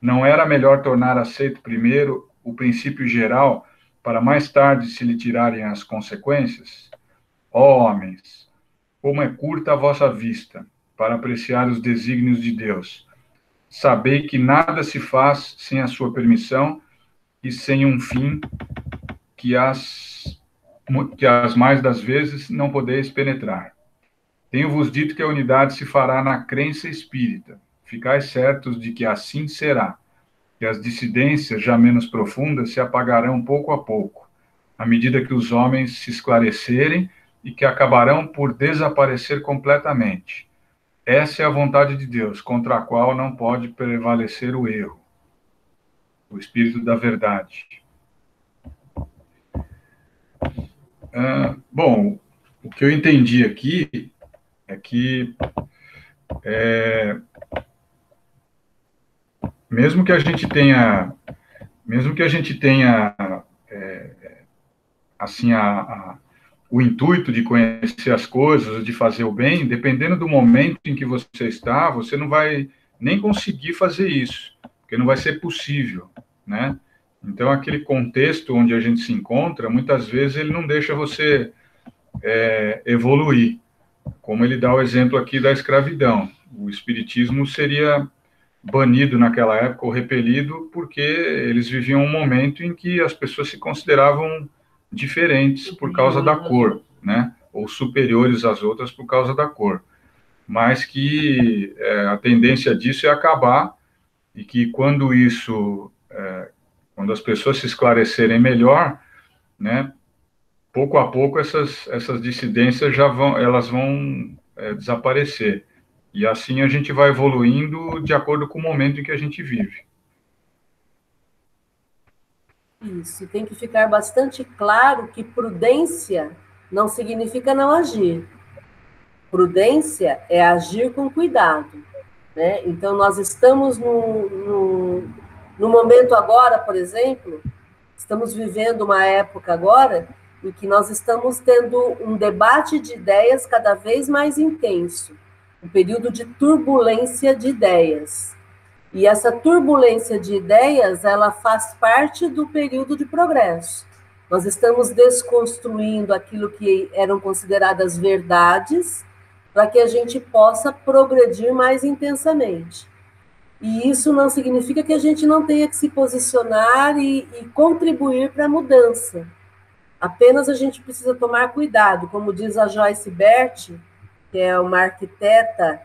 Não era melhor tornar aceito primeiro o princípio geral para mais tarde se lhe tirarem as consequências? Ó homens, como é curta a vossa vista para apreciar os desígnios de Deus. Sabei que nada se faz sem a sua permissão e sem um fim que as, que as mais das vezes não podeis penetrar. Tenho-vos dito que a unidade se fará na crença espírita. Ficais certos de que assim será, que as dissidências já menos profundas se apagarão pouco a pouco, à medida que os homens se esclarecerem e que acabarão por desaparecer completamente. Essa é a vontade de Deus, contra a qual não pode prevalecer o erro, o espírito da verdade. Ah, bom, o que eu entendi aqui é que é, mesmo que a gente tenha, mesmo que a gente tenha é, assim a, a, o intuito de conhecer as coisas, de fazer o bem, dependendo do momento em que você está, você não vai nem conseguir fazer isso, porque não vai ser possível, né? Então, aquele contexto onde a gente se encontra, muitas vezes ele não deixa você é, evoluir como ele dá o exemplo aqui da escravidão. O espiritismo seria banido naquela época ou repelido porque eles viviam um momento em que as pessoas se consideravam diferentes por causa da cor, né? Ou superiores às outras por causa da cor. Mas que é, a tendência disso é acabar e que quando isso, quando as pessoas se esclarecerem melhor, né? pouco a pouco essas, essas dissidências já vão, elas vão é, desaparecer. E assim a gente vai evoluindo de acordo com o momento em que a gente vive. Isso, tem que ficar bastante claro que prudência não significa não agir. Prudência é agir com cuidado. Né? Então, nós estamos no, no, no momento agora, por exemplo, estamos vivendo uma época agora em que nós estamos tendo um debate de ideias cada vez mais intenso, um período de turbulência de ideias. E essa turbulência de ideias, ela faz parte do período de progresso. Nós estamos desconstruindo aquilo que eram consideradas verdades, para que a gente possa progredir mais intensamente. E isso não significa que a gente não tenha que se posicionar e, e contribuir para a mudança. Apenas a gente precisa tomar cuidado, como diz a Joyce Bert, que é uma arquiteta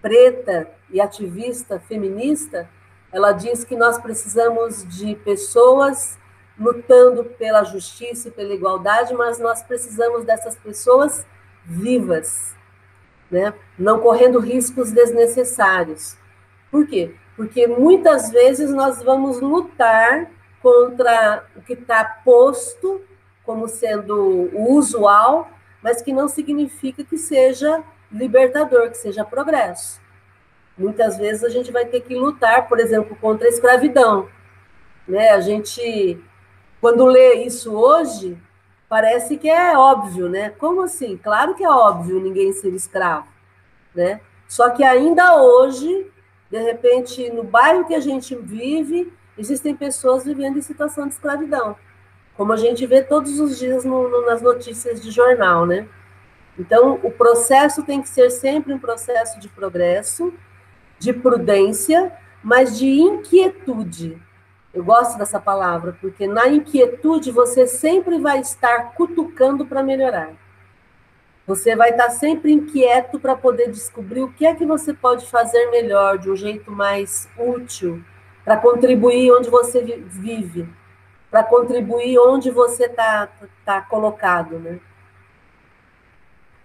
preta e ativista feminista, ela diz que nós precisamos de pessoas lutando pela justiça e pela igualdade, mas nós precisamos dessas pessoas vivas, né? não correndo riscos desnecessários. Por quê? Porque muitas vezes nós vamos lutar contra o que está posto como sendo o usual, mas que não significa que seja libertador, que seja progresso. Muitas vezes a gente vai ter que lutar, por exemplo, contra a escravidão. Né? A gente, quando lê isso hoje, parece que é óbvio, né? Como assim? Claro que é óbvio ninguém ser escravo, né? Só que ainda hoje, de repente, no bairro que a gente vive, existem pessoas vivendo em situação de escravidão como a gente vê todos os dias no, no, nas notícias de jornal, né? Então, o processo tem que ser sempre um processo de progresso, de prudência, mas de inquietude. Eu gosto dessa palavra, porque na inquietude você sempre vai estar cutucando para melhorar. Você vai estar sempre inquieto para poder descobrir o que é que você pode fazer melhor, de um jeito mais útil, para contribuir onde você vive para contribuir onde você está tá colocado, né?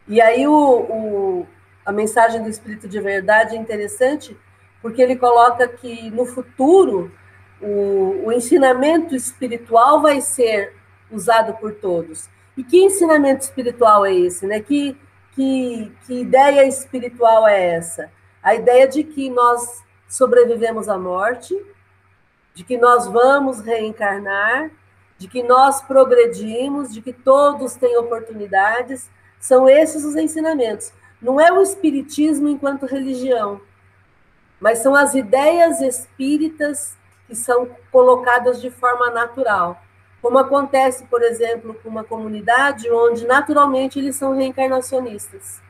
E aí o, o, a mensagem do Espírito de Verdade é interessante, porque ele coloca que no futuro o, o ensinamento espiritual vai ser usado por todos. E que ensinamento espiritual é esse? Né? Que, que, que ideia espiritual é essa? A ideia de que nós sobrevivemos à morte, de que nós vamos reencarnar, de que nós progredimos, de que todos têm oportunidades. São esses os ensinamentos. Não é o espiritismo enquanto religião, mas são as ideias espíritas que são colocadas de forma natural. Como acontece, por exemplo, com uma comunidade onde naturalmente eles são reencarnacionistas.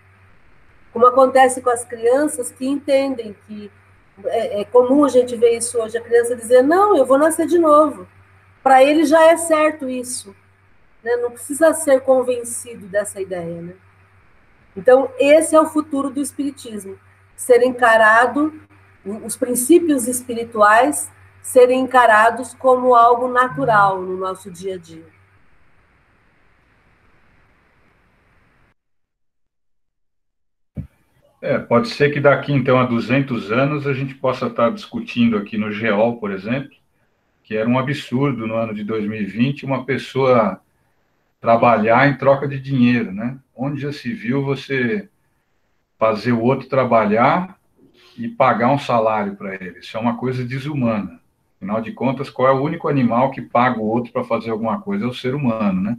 Como acontece com as crianças que entendem que é, é comum a gente ver isso hoje, a criança dizer, não, eu vou nascer de novo. Para ele já é certo isso. Né? Não precisa ser convencido dessa ideia. Né? Então, esse é o futuro do Espiritismo. Ser encarado, os princípios espirituais serem encarados como algo natural no nosso dia a dia. É, pode ser que daqui, então, a 200 anos, a gente possa estar discutindo aqui no GEOL, por exemplo, que era um absurdo no ano de 2020 uma pessoa trabalhar em troca de dinheiro, né? Onde já se viu você fazer o outro trabalhar e pagar um salário para ele? Isso é uma coisa desumana. Afinal de contas, qual é o único animal que paga o outro para fazer alguma coisa? É o ser humano, né?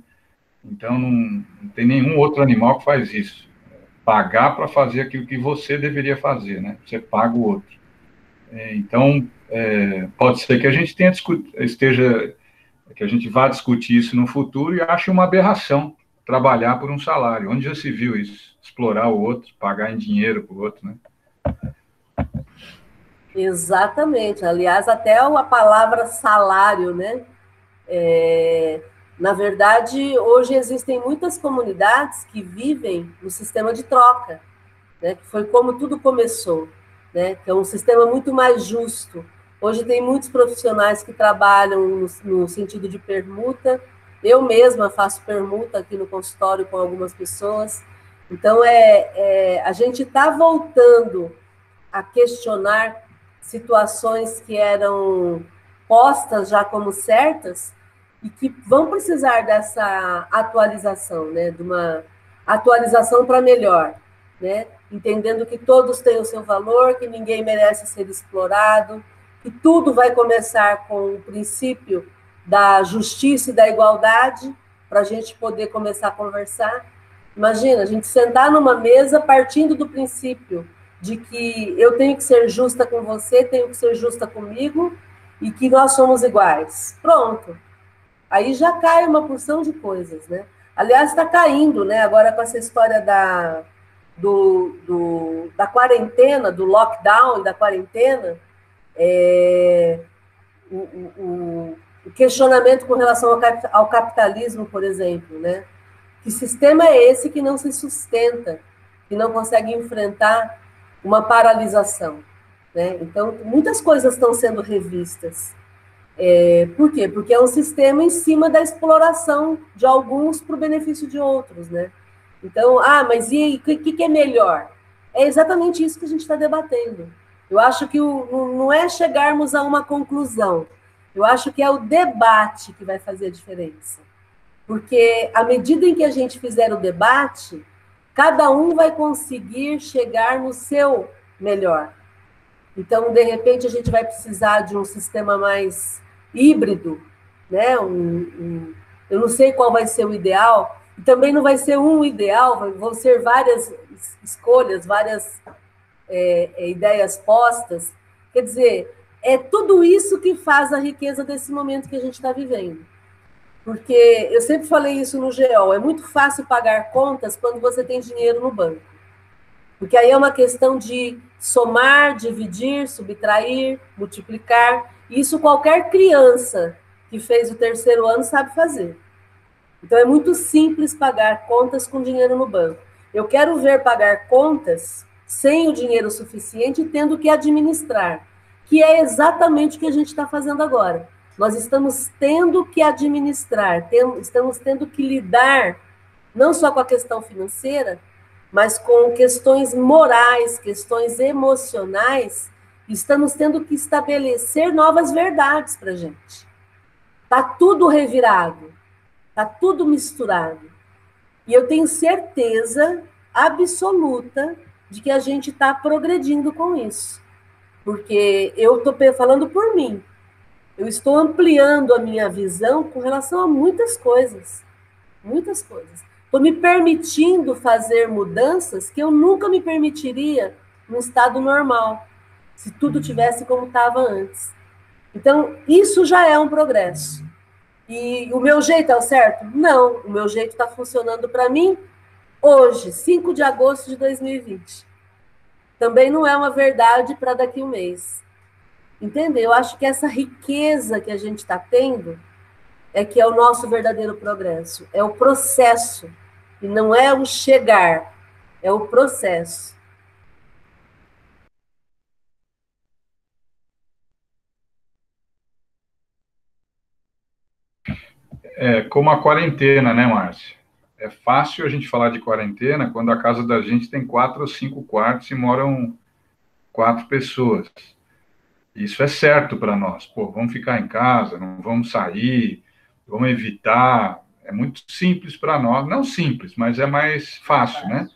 Então, não, não tem nenhum outro animal que faz isso. Pagar para fazer aquilo que você deveria fazer, né? Você paga o outro. É, então, é, pode ser que a gente tenha, esteja, que a gente vá discutir isso no futuro e ache uma aberração trabalhar por um salário. Onde já se viu isso? Explorar o outro, pagar em dinheiro para o outro, né? Exatamente. Aliás, até a palavra salário, né? É, na verdade, hoje existem muitas comunidades que vivem no sistema de troca, né? Que foi como tudo começou, né? Que é um sistema muito mais justo. Hoje tem muitos profissionais que trabalham no, no sentido de permuta. Eu mesma faço permuta aqui no consultório com algumas pessoas. Então, é, é a gente está voltando a questionar situações que eram postas já como certas e que vão precisar dessa atualização, né, de uma atualização para melhor, né, entendendo que todos têm o seu valor, que ninguém merece ser explorado, que tudo vai começar com o princípio da justiça e da igualdade, para a gente poder começar a conversar. Imagina, a gente sentar numa mesa partindo do princípio de que eu tenho que ser justa com você, tenho que ser justa comigo e que nós somos iguais. Pronto. Aí já cai uma porção de coisas, né? Aliás, está caindo, né? Agora com essa história da, do, do, da quarentena, do lockdown e da quarentena, é, o, o, o, questionamento com relação ao, ao capitalismo, por exemplo, né? Que sistema é esse que não se sustenta, que não consegue enfrentar uma paralisação. Né? Então, muitas coisas estão sendo revistas. É, por quê? Porque é um sistema em cima da exploração de alguns para o benefício de outros. Né? Então, ah, mas e o que, que, é melhor? É exatamente isso que a gente está debatendo. Eu acho que o, não é chegarmos a uma conclusão. Eu acho que é o debate que vai fazer a diferença. Porque à medida em que a gente fizer o debate, Cada um vai conseguir chegar no seu melhor. Então, de repente, a gente vai precisar de um sistema mais híbrido, né? Um, um, eu não sei qual vai ser o ideal, também não vai ser um ideal, vão ser várias escolhas, várias é, é, ideias postas. Quer dizer, é tudo isso que faz a riqueza desse momento que a gente está vivendo. Porque eu sempre falei isso no GEOL, é muito fácil pagar contas quando você tem dinheiro no banco. Porque aí é uma questão de somar, dividir, subtrair, multiplicar. Isso qualquer criança que fez o terceiro ano sabe fazer. Então é muito simples pagar contas com dinheiro no banco. Eu quero ver pagar contas sem o dinheiro suficiente tendo que administrar, que é exatamente o que a gente está fazendo agora nós estamos tendo que administrar, estamos tendo que lidar não só com a questão financeira, mas com questões morais, questões emocionais, estamos tendo que estabelecer novas verdades para a gente. Está tudo revirado, está tudo misturado. E eu tenho certeza absoluta de que a gente está progredindo com isso. Porque eu estou falando por mim. Eu estou ampliando a minha visão com relação a muitas coisas. Muitas coisas. Estou me permitindo fazer mudanças que eu nunca me permitiria no estado normal, se tudo tivesse como estava antes. Então, isso já é um progresso. E o meu jeito é o certo? Não, o meu jeito está funcionando para mim hoje, 5 de agosto de 2020. Também não é uma verdade para daqui a um mês. Entendeu? Eu acho que essa riqueza que a gente está tendo é que é o nosso verdadeiro progresso. É o processo. E não é o chegar, é o processo. É como a quarentena, né, Márcia? É fácil a gente falar de quarentena quando a casa da gente tem quatro ou cinco quartos e moram quatro pessoas. Isso é certo para nós. Pô, vamos ficar em casa, não vamos sair, vamos evitar. É muito simples para nós. Não simples, mas é mais fácil, né?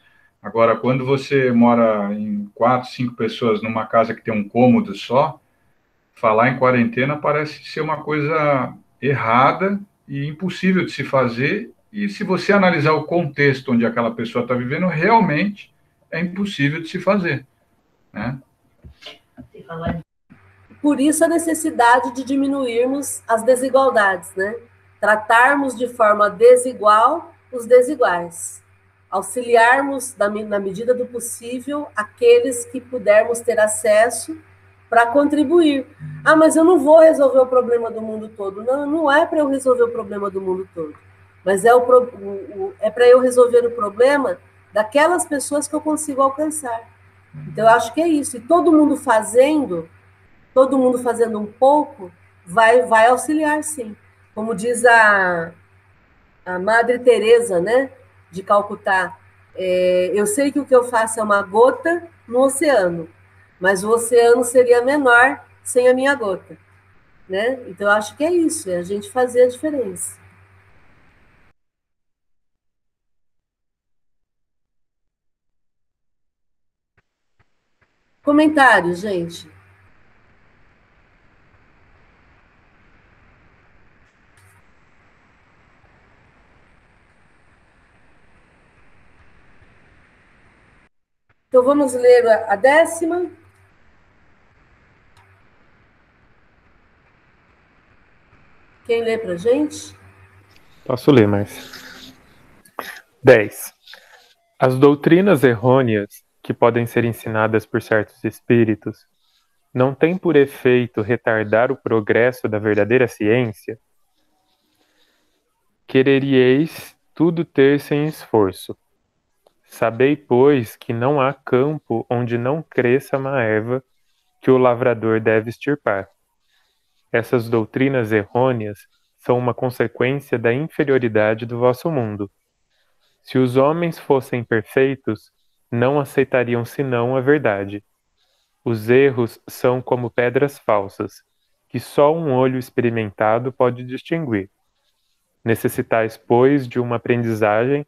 Agora, quando você mora em quatro, cinco pessoas numa casa que tem um cômodo só, falar em quarentena parece ser uma coisa errada e impossível de se fazer. E se você analisar o contexto onde aquela pessoa está vivendo, realmente é impossível de se fazer. Né? Por isso a necessidade de diminuirmos as desigualdades, né? Tratarmos de forma desigual os desiguais. Auxiliarmos, na medida do possível, aqueles que pudermos ter acesso para contribuir. Ah, mas eu não vou resolver o problema do mundo todo. Não, não é para eu resolver o problema do mundo todo. Mas é, o, o é para eu resolver o problema daquelas pessoas que eu consigo alcançar. Então, eu acho que é isso. E todo mundo fazendo, todo mundo fazendo um pouco, vai, vai auxiliar, sim. Como diz a, a Madre Teresa, né, de Calcutá, é, eu sei que o que eu faço é uma gota no oceano, mas o oceano seria menor sem a minha gota, né? Então eu acho que é isso, é a gente fazer a diferença. Comentários, gente. Então vamos ler a décima. Quem lê para gente? Posso ler, mas. 10. As doutrinas errôneas que podem ser ensinadas por certos espíritos não têm por efeito retardar o progresso da verdadeira ciência? Quereríeis tudo ter sem esforço. Sabei, pois, que não há campo onde não cresça uma erva que o lavrador deve extirpar. Essas doutrinas errôneas são uma consequência da inferioridade do vosso mundo. Se os homens fossem perfeitos, não aceitariam senão a verdade. Os erros são como pedras falsas, que só um olho experimentado pode distinguir. Necessitais, pois, de uma aprendizagem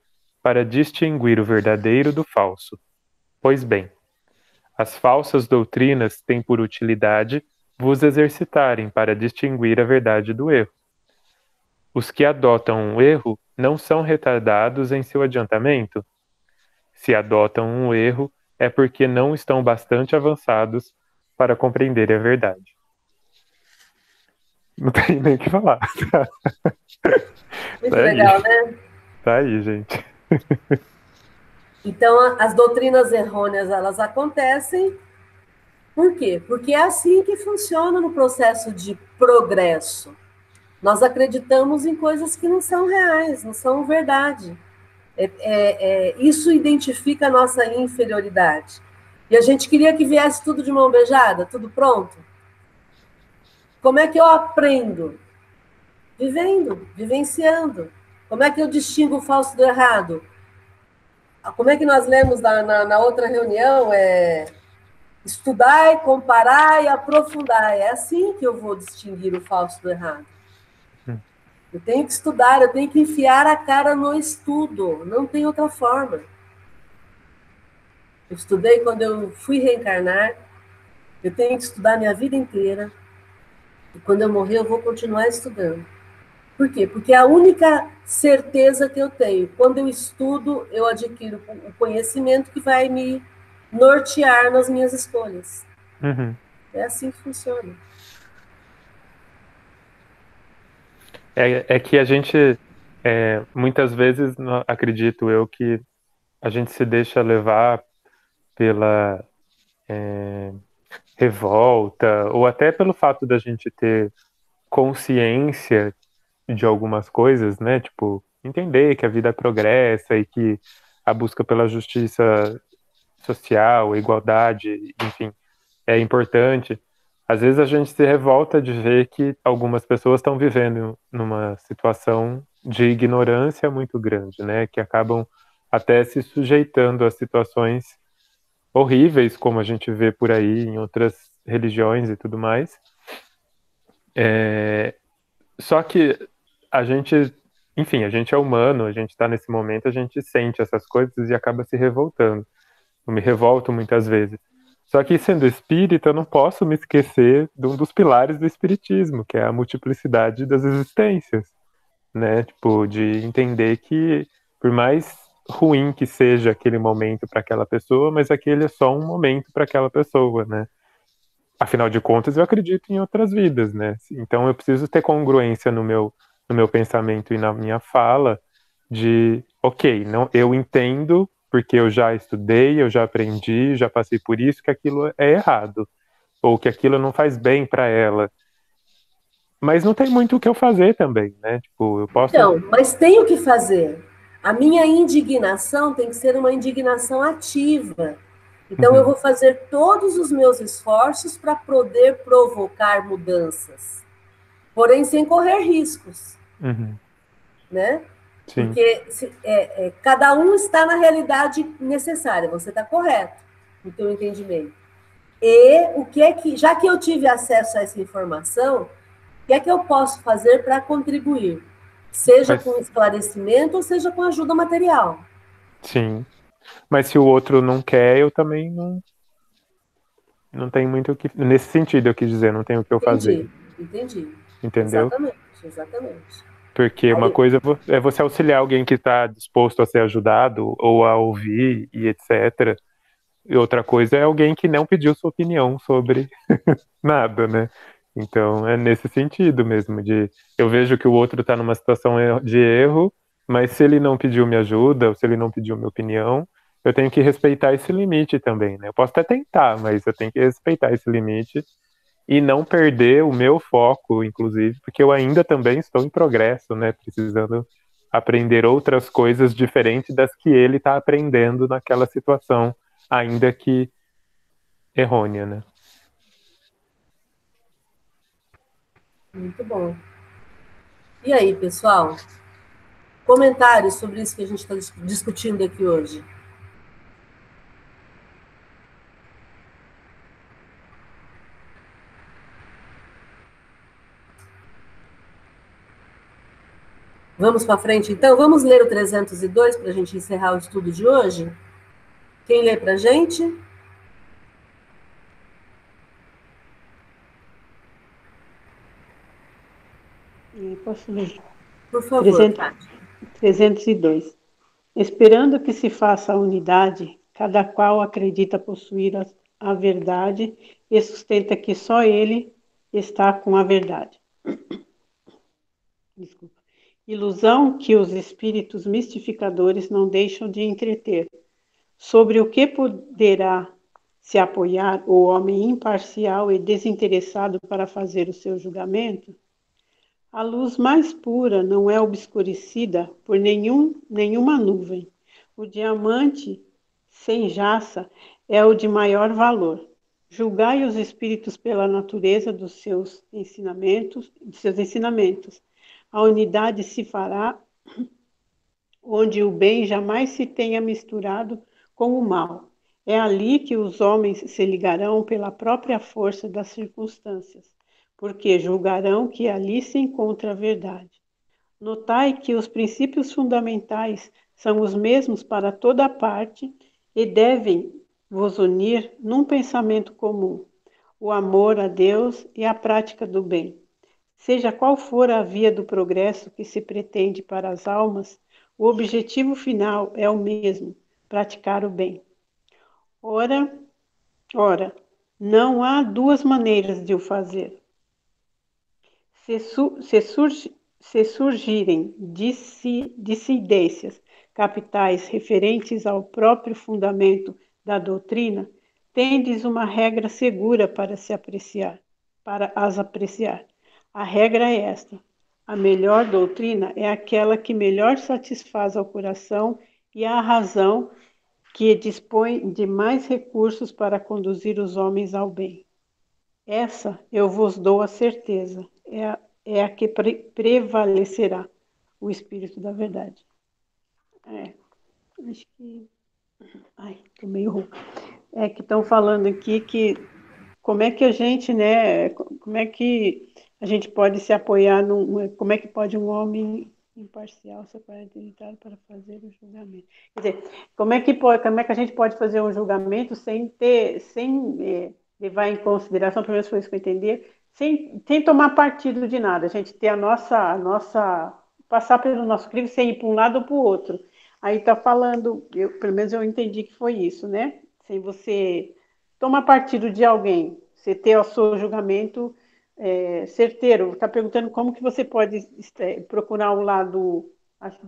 para distinguir o verdadeiro do falso. Pois bem, as falsas doutrinas têm por utilidade vos exercitarem para distinguir a verdade do erro. Os que adotam o erro não são retardados em seu adiantamento? Se adotam um erro, é porque não estão bastante avançados para compreender a verdade. Não tem nem o que falar. Muito tá legal, né? Tá aí, gente. Então, as doutrinas errôneas, elas acontecem por quê? Porque é assim que funciona no processo de progresso. Nós acreditamos em coisas que não são reais, não são verdade. É, é, é, isso identifica a nossa inferioridade. E a gente queria que viesse tudo de mão beijada, tudo pronto. Como é que eu aprendo? Vivendo, vivenciando. Como é que eu distingo o falso do errado? como é que nós lemos na, na, na outra reunião? É estudar, comparar e aprofundar. É assim que eu vou distinguir o falso do errado. Hum. Eu tenho que estudar, eu tenho que enfiar a cara no estudo, não tem outra forma. Eu estudei quando eu fui reencarnar, eu tenho que estudar minha vida inteira, e quando eu morrer eu vou continuar estudando. Por quê? Porque é a única certeza que eu tenho. Quando eu estudo, eu adquiro o conhecimento que vai me nortear nas minhas escolhas. Uhum. É assim que funciona. É, é que a gente, é, muitas vezes, acredito eu, que a gente se deixa levar pela é, revolta, ou até pelo fato da gente ter consciência de algumas coisas, né? Tipo, entender que a vida progressa e que a busca pela justiça social, igualdade, enfim, é importante. Às vezes a gente se revolta de ver que algumas pessoas estão vivendo numa situação de ignorância muito grande, né? Que acabam até se sujeitando a situações horríveis, como a gente vê por aí em outras religiões e tudo mais. É... Só que a gente, enfim, a gente é humano, a gente está nesse momento, a gente sente essas coisas e acaba se revoltando. Eu me revolto muitas vezes. Só que sendo espírita, eu não posso me esquecer de um dos pilares do espiritismo, que é a multiplicidade das existências, né? Tipo, de entender que por mais ruim que seja aquele momento para aquela pessoa, mas aquele é só um momento para aquela pessoa, né? Afinal de contas, eu acredito em outras vidas, né? Então eu preciso ter congruência no meu no meu pensamento e na minha fala de, ok, não, eu entendo porque eu já estudei, eu já aprendi, já passei por isso que aquilo é errado ou que aquilo não faz bem para ela. Mas não tem muito o que eu fazer também, né? Tipo, eu posso Então, mas tem o que fazer. A minha indignação tem que ser uma indignação ativa. Então uhum. eu vou fazer todos os meus esforços para poder provocar mudanças, porém sem correr riscos. Uhum. Né? Sim. Porque se, é, é, cada um está na realidade necessária, você está correto no teu entendimento. E o que é que, já que eu tive acesso a essa informação, o que é que eu posso fazer para contribuir? Seja Mas... com esclarecimento ou seja com ajuda material. Sim. Mas se o outro não quer, eu também não. Não tem muito o que. Nesse sentido, eu quis dizer, não tenho o que eu entendi, fazer. Entendi. Entendeu? Exatamente, exatamente. Porque uma coisa é você auxiliar alguém que está disposto a ser ajudado ou a ouvir e etc. E outra coisa é alguém que não pediu sua opinião sobre nada, né? Então é nesse sentido mesmo, de eu vejo que o outro está numa situação de erro, mas se ele não pediu minha ajuda, ou se ele não pediu minha opinião, eu tenho que respeitar esse limite também, né? Eu posso até tentar, mas eu tenho que respeitar esse limite e não perder o meu foco, inclusive, porque eu ainda também estou em progresso, né? Precisando aprender outras coisas diferentes das que ele está aprendendo naquela situação, ainda que errônea, né? Muito bom. E aí, pessoal? Comentários sobre isso que a gente está discutindo aqui hoje? Vamos para frente, então? Vamos ler o 302 para a gente encerrar o estudo de hoje? Quem lê para a gente? Posso ler? Por favor. 300, 302. Esperando que se faça a unidade, cada qual acredita possuir a, a verdade e sustenta que só ele está com a verdade. Desculpa ilusão que os espíritos mistificadores não deixam de entreter, sobre o que poderá se apoiar o homem imparcial e desinteressado para fazer o seu julgamento? A luz mais pura não é obscurecida por nenhum, nenhuma nuvem. O diamante sem jaça é o de maior valor. Julgai os espíritos pela natureza dos seus ensinamentos, de seus ensinamentos a unidade se fará onde o bem jamais se tenha misturado com o mal. É ali que os homens se ligarão pela própria força das circunstâncias, porque julgarão que ali se encontra a verdade. Notai que os princípios fundamentais são os mesmos para toda parte e devem vos unir num pensamento comum, o amor a Deus e a prática do bem. Seja qual for a via do progresso que se pretende para as almas, o objetivo final é o mesmo: praticar o bem. Ora, ora, não há duas maneiras de o fazer. Se, su se, surgi se surgirem dissidências capitais referentes ao próprio fundamento da doutrina, tendes uma regra segura para se apreciar, para as apreciar. A regra é esta: a melhor doutrina é aquela que melhor satisfaz ao coração e à razão que dispõe de mais recursos para conduzir os homens ao bem. Essa eu vos dou a certeza, é a, é a que pre prevalecerá o Espírito da Verdade. É, acho que. Ai, tô meio rouca. É que estão falando aqui que como é que a gente, né, como é que a gente pode se apoiar num. Como é que pode um homem imparcial ser qualificado para fazer o julgamento? Quer dizer, como é que, pode, como é que a gente pode fazer um julgamento sem ter, sem é, levar em consideração, pelo menos foi isso que eu entendi, sem, sem tomar partido de nada, a gente ter a nossa, a nossa passar pelo nosso crime sem ir para um lado ou para o outro. Aí está falando, eu, pelo menos eu entendi que foi isso, né? Sem você tomar partido de alguém, você ter o seu julgamento é, certeiro, está perguntando como que você pode é, procurar um lado acho,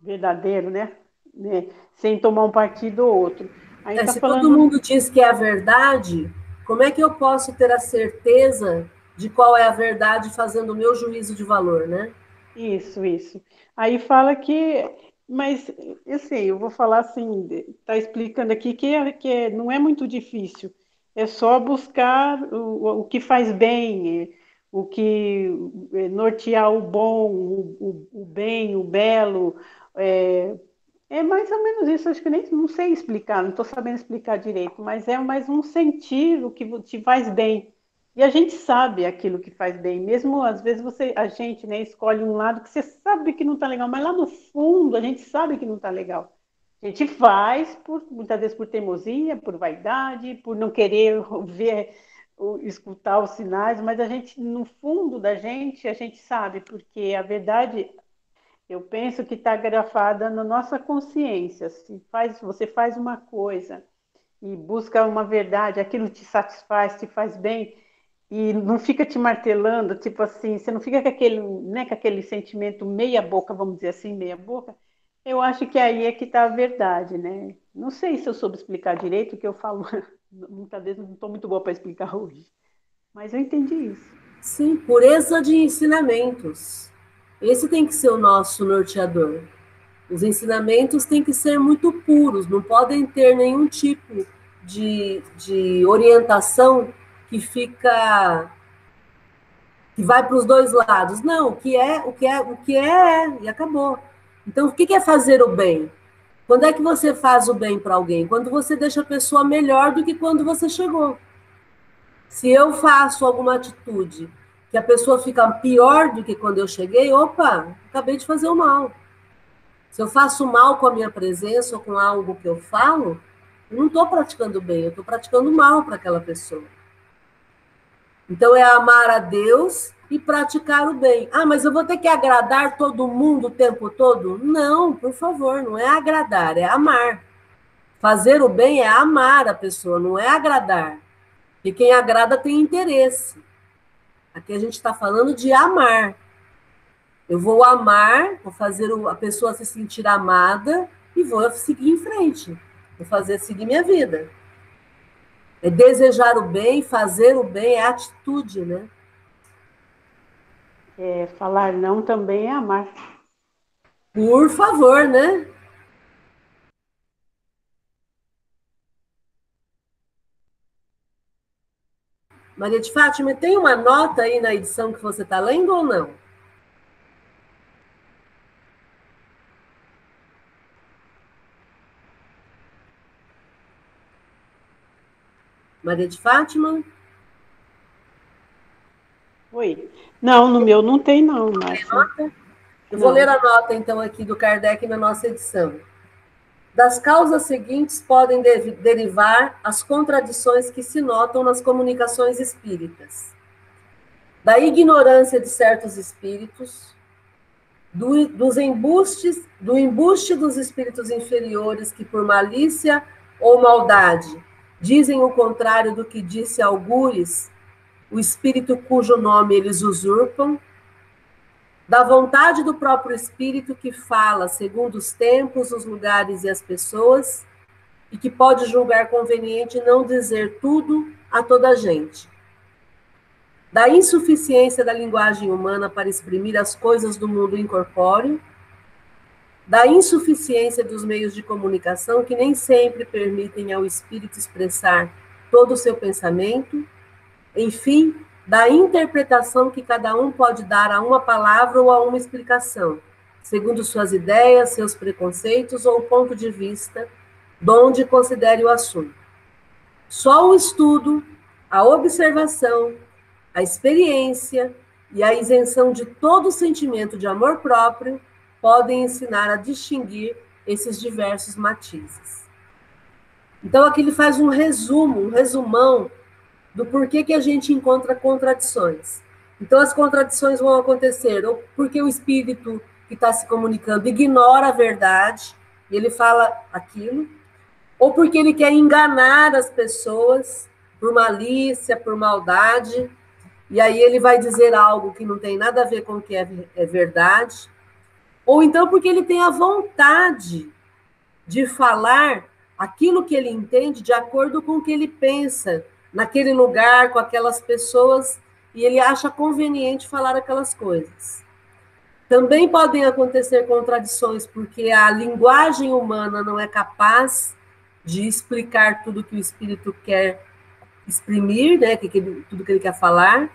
verdadeiro, né? né? Sem tomar um partido ou outro. É, tá se falando... todo mundo diz que é a verdade, como é que eu posso ter a certeza de qual é a verdade fazendo o meu juízo de valor, né? Isso, isso. Aí fala que, mas assim, eu vou falar assim, está explicando aqui que, é, que é, não é muito difícil. É só buscar o, o que faz bem, o que é, nortear o bom, o, o, o bem, o belo. É, é, mais ou menos isso, acho que nem não sei explicar, não estou sabendo explicar direito, mas é mais um sentir o que te faz bem. E a gente sabe aquilo que faz bem, mesmo às vezes você, a gente né, escolhe um lado que você sabe que não está legal, mas lá no fundo a gente sabe que não está legal. A gente faz, por, muitas vezes por teimosia, por vaidade, por não querer ver escutar os sinais, mas a gente, no fundo da gente, a gente sabe, porque a verdade, eu penso que está grafada na nossa consciência. Se faz, você faz uma coisa e busca uma verdade, aquilo te satisfaz, te faz bem, e não fica te martelando, tipo assim, você não fica com aquele, né, com aquele sentimento meia boca, vamos dizer assim, meia boca, eu acho que aí é que está a verdade, né? Não sei se eu soube explicar direito o que eu falo muitas vezes não estou muito boa para explicar hoje. Mas eu entendi isso. Sim, pureza de ensinamentos. Esse tem que ser o nosso norteador. Os ensinamentos têm que ser muito puros, não podem ter nenhum tipo de, de orientação que fica que vai para os dois lados. Não, o que é, o que é, o que é, é e acabou. Então, o que é fazer o bem? Quando é que você faz o bem para alguém? Quando você deixa a pessoa melhor do que quando você chegou. Se eu faço alguma atitude que a pessoa fica pior do que quando eu cheguei, opa, acabei de fazer o mal. Se eu faço mal com a minha presença ou com algo que eu falo, eu não estou praticando bem, eu estou praticando mal para aquela pessoa. Então é amar a Deus e praticar o bem. Ah, mas eu vou ter que agradar todo mundo o tempo todo? Não, por favor, não é agradar, é amar. Fazer o bem é amar a pessoa, não é agradar. E quem agrada tem interesse. Aqui a gente está falando de amar. Eu vou amar, vou fazer a pessoa se sentir amada e vou seguir em frente. Vou fazer seguir minha vida. É desejar o bem, fazer o bem, é atitude, né? é, falar não também é amar. Por favor, né? Maria de Fátima, tem uma nota aí na edição que você está lendo ou não? Maria de Fátima? Oi. Não, no meu não tem, não, Márcia. Eu vou ler a nota, então, aqui do Kardec na nossa edição. Das causas seguintes podem de derivar as contradições que se notam nas comunicações espíritas. Da ignorância de certos espíritos, do, dos embustes, do embuste dos espíritos inferiores que, por malícia ou maldade, dizem o contrário do que disse Algures, o espírito cujo nome eles usurpam, da vontade do próprio espírito que fala segundo os tempos, os lugares e as pessoas, e que pode julgar conveniente não dizer tudo a toda a gente. Da insuficiência da linguagem humana para exprimir as coisas do mundo incorpóreo, da insuficiência dos meios de comunicação que nem sempre permitem ao espírito expressar todo o seu pensamento, enfim, da interpretação que cada um pode dar a uma palavra ou a uma explicação, segundo suas ideias, seus preconceitos ou ponto de vista, donde considere o assunto. Só o estudo, a observação, a experiência e a isenção de todo sentimento de amor próprio podem ensinar a distinguir esses diversos matizes. Então, aqui ele faz um resumo, um resumão do porquê que a gente encontra contradições. Então, as contradições vão acontecer ou porque o espírito que está se comunicando ignora a verdade, e ele fala aquilo, ou porque ele quer enganar as pessoas por malícia, por maldade, e aí ele vai dizer algo que não tem nada a ver com o que é, é verdade, ou então porque ele tem a vontade de falar aquilo que ele entende de acordo com o que ele pensa naquele lugar, com aquelas pessoas, e ele acha conveniente falar aquelas coisas. Também podem acontecer contradições, porque a linguagem humana não é capaz de explicar tudo que o espírito quer exprimir, né, que, ele, tudo que ele quer falar.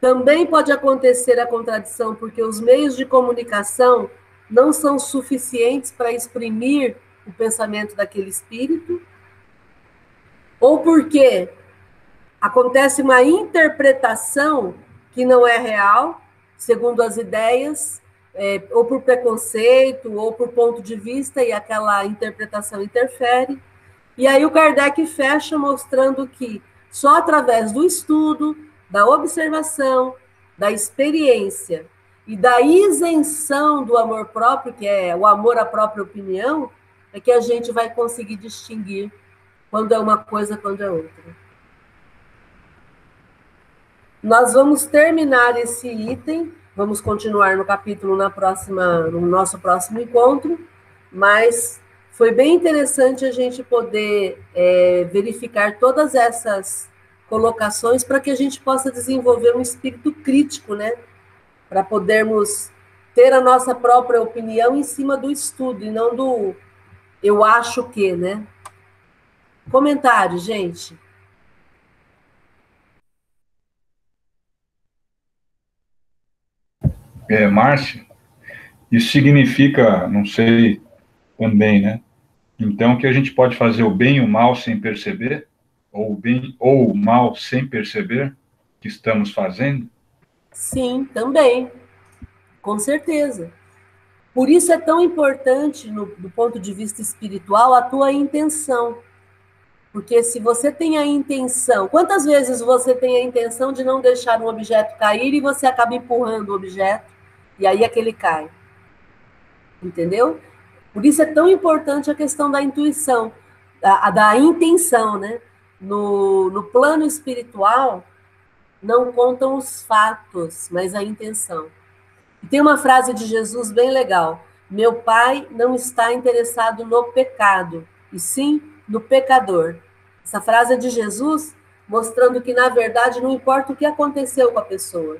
Também pode acontecer a contradição porque os meios de comunicação não são suficientes para exprimir o pensamento daquele espírito, ou porque acontece uma interpretação que não é real, segundo as ideias, é, ou por preconceito, ou por ponto de vista, e aquela interpretação interfere. E aí o Kardec fecha mostrando que só através do estudo, da observação, da experiência e da isenção do amor próprio, que é o amor à própria opinião, é que a gente vai conseguir distinguir quando é uma coisa, quando é outra. Nós vamos terminar esse item, vamos continuar no capítulo na próxima, no nosso próximo encontro, mas foi bem interessante a gente poder é, verificar todas essas colocações para que a gente possa desenvolver um espírito crítico, né? Para podermos ter a nossa própria opinião em cima do estudo e não do eu acho que, né? Comentário, gente. É, Márcia, isso significa, não sei também, né? Então, que a gente pode fazer o bem e o mal sem perceber? ou o bem ou o mal sem perceber que estamos fazendo? Sim, também. Com certeza. Por isso é tão importante, no, do ponto de vista espiritual, a tua intenção. Porque se você tem a intenção, quantas vezes você tem a intenção de não deixar um objeto cair e você acaba empurrando o objeto e aí aquele cai? Entendeu? Por isso é tão importante a questão da intuição, da, da intenção, né? no, no plano espiritual, não contam os fatos, mas a intenção. E tem uma frase de Jesus bem legal: Meu pai não está interessado no pecado, e sim no pecador. Essa frase é de Jesus, mostrando que, na verdade, não importa o que aconteceu com a pessoa,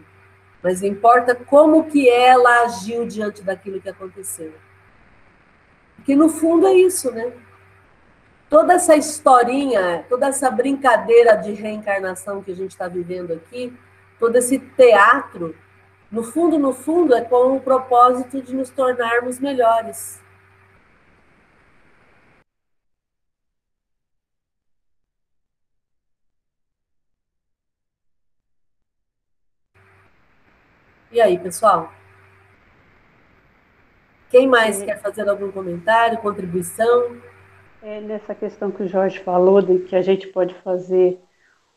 mas importa como que ela agiu diante daquilo que aconteceu. Que no fundo é isso, né? toda essa historinha, toda essa brincadeira de reencarnação que a gente está vivendo aqui, todo esse teatro, no fundo, no fundo, é com o propósito de nos tornarmos melhores. E aí, pessoal? Quem mais é, quer fazer algum comentário, contribuição? É nessa questão que o Jorge falou, de que a gente pode fazer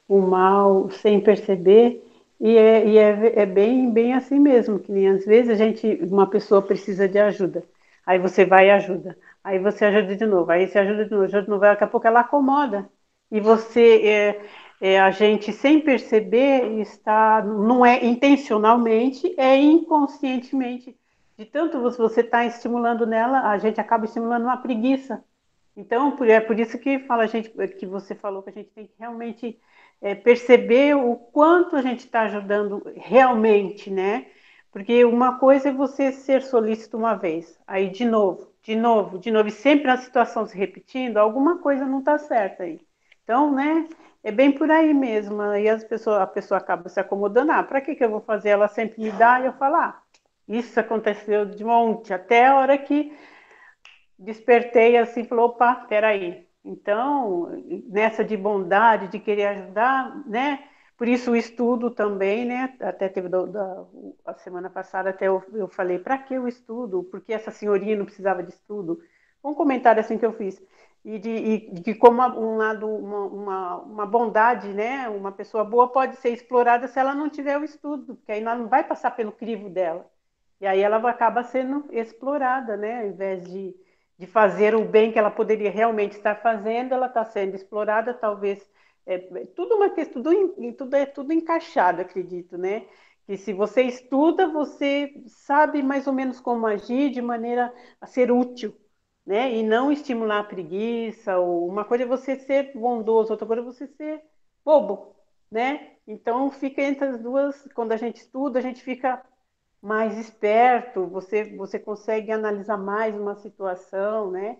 o mal sem perceber, e é, e é, é bem, bem assim mesmo, que nem às vezes a gente, uma pessoa precisa de ajuda, aí você vai e ajuda, aí você ajuda de novo, aí você ajuda de novo, ajuda de novo, daqui a pouco ela acomoda, e você, é, é, a gente sem perceber está, não é intencionalmente, é inconscientemente de tanto você está estimulando nela, a gente acaba estimulando uma preguiça. Então, é por isso que fala a gente, que você falou que a gente tem que realmente é, perceber o quanto a gente está ajudando realmente, né? Porque uma coisa é você ser solícito uma vez, aí de novo, de novo, de novo, e sempre a situação se repetindo, alguma coisa não está certa aí. Então, né? É bem por aí mesmo. E as pessoas, a pessoa acaba se acomodando. Ah, para que, que eu vou fazer? Ela sempre me dá e eu falo, ah, isso aconteceu de monte, até a hora que despertei assim, falou, opa, peraí. Então, nessa de bondade, de querer ajudar, né? Por isso o estudo também, né? Até teve da, da a semana passada até eu, eu falei, para que o estudo? Porque essa senhorinha não precisava de estudo. Um comentário assim que eu fiz e de, e de como um lado uma, uma, uma, bondade, né? Uma pessoa boa pode ser explorada se ela não tiver o estudo, porque aí ela não vai passar pelo crivo dela. E aí ela acaba sendo explorada, né? Ao invés de, de fazer o bem que ela poderia realmente estar fazendo, ela está sendo explorada, talvez. É, é tudo uma questão, tudo, tudo é tudo encaixado, acredito, né? Que se você estuda, você sabe mais ou menos como agir de maneira a ser útil, né? E não estimular a preguiça, ou uma coisa é você ser bondoso, outra coisa é você ser bobo, né? Então fica entre as duas, quando a gente estuda, a gente fica mais esperto, você, você consegue analisar mais uma situação, né?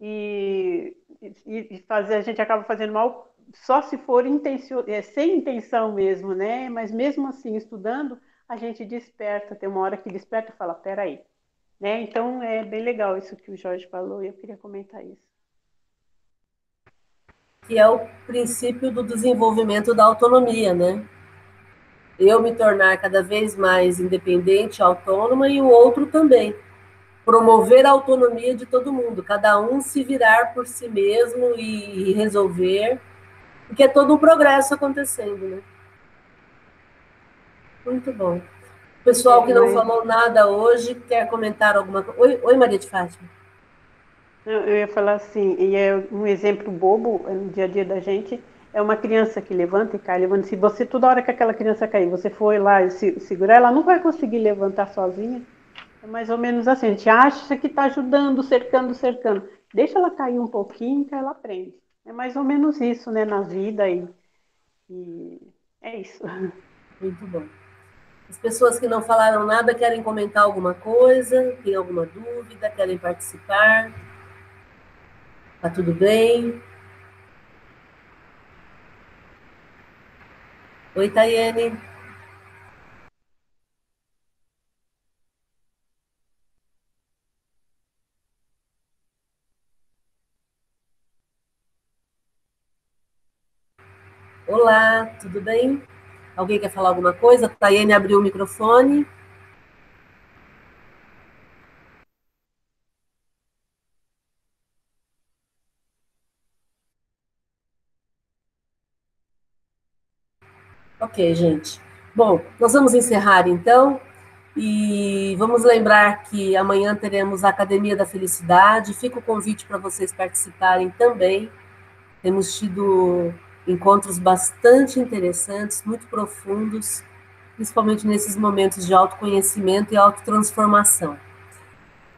E, e, e fazer, a gente acaba fazendo mal só se for intencio, é, sem intenção mesmo, né? Mas mesmo assim, estudando, a gente desperta, tem uma hora que desperta e fala, peraí. Né? Então é bem legal isso que o Jorge falou e eu queria comentar isso. Que é o princípio do desenvolvimento da autonomia, né? eu me tornar cada vez mais independente, autônoma e o outro também. Promover a autonomia de todo mundo, cada um se virar por si mesmo e resolver, porque é todo um progresso acontecendo, né? Muito bom. Pessoal que não falou nada hoje quer comentar alguma coisa. Oi, oi, Maria de Fátima. Eu ia falar assim, e é um exemplo bobo no dia a dia da gente, é uma criança que levanta e cai, levanta. Se você, toda hora que aquela criança cair, você foi lá e se, segurar, ela não vai conseguir levantar sozinha. É mais ou menos assim, a gente acha que está ajudando, cercando, cercando. Deixa ela cair um pouquinho que ela aprende. É mais ou menos isso, né, na vida e, e é isso. Muito bom. As pessoas que não falaram nada querem comentar alguma coisa, tem alguma dúvida, querem participar? Tá tudo bem? Oi, Tayane. Olá, tudo bem? Alguém quer falar alguma coisa? Tayane abriu o microfone. Ok, gente. Bom, nós vamos encerrar então e vamos lembrar que amanhã teremos a Academia da Felicidade. Fica o convite para vocês participarem também. Temos tido encontros bastante interessantes, muito profundos, principalmente nesses momentos de autoconhecimento e autotransformação.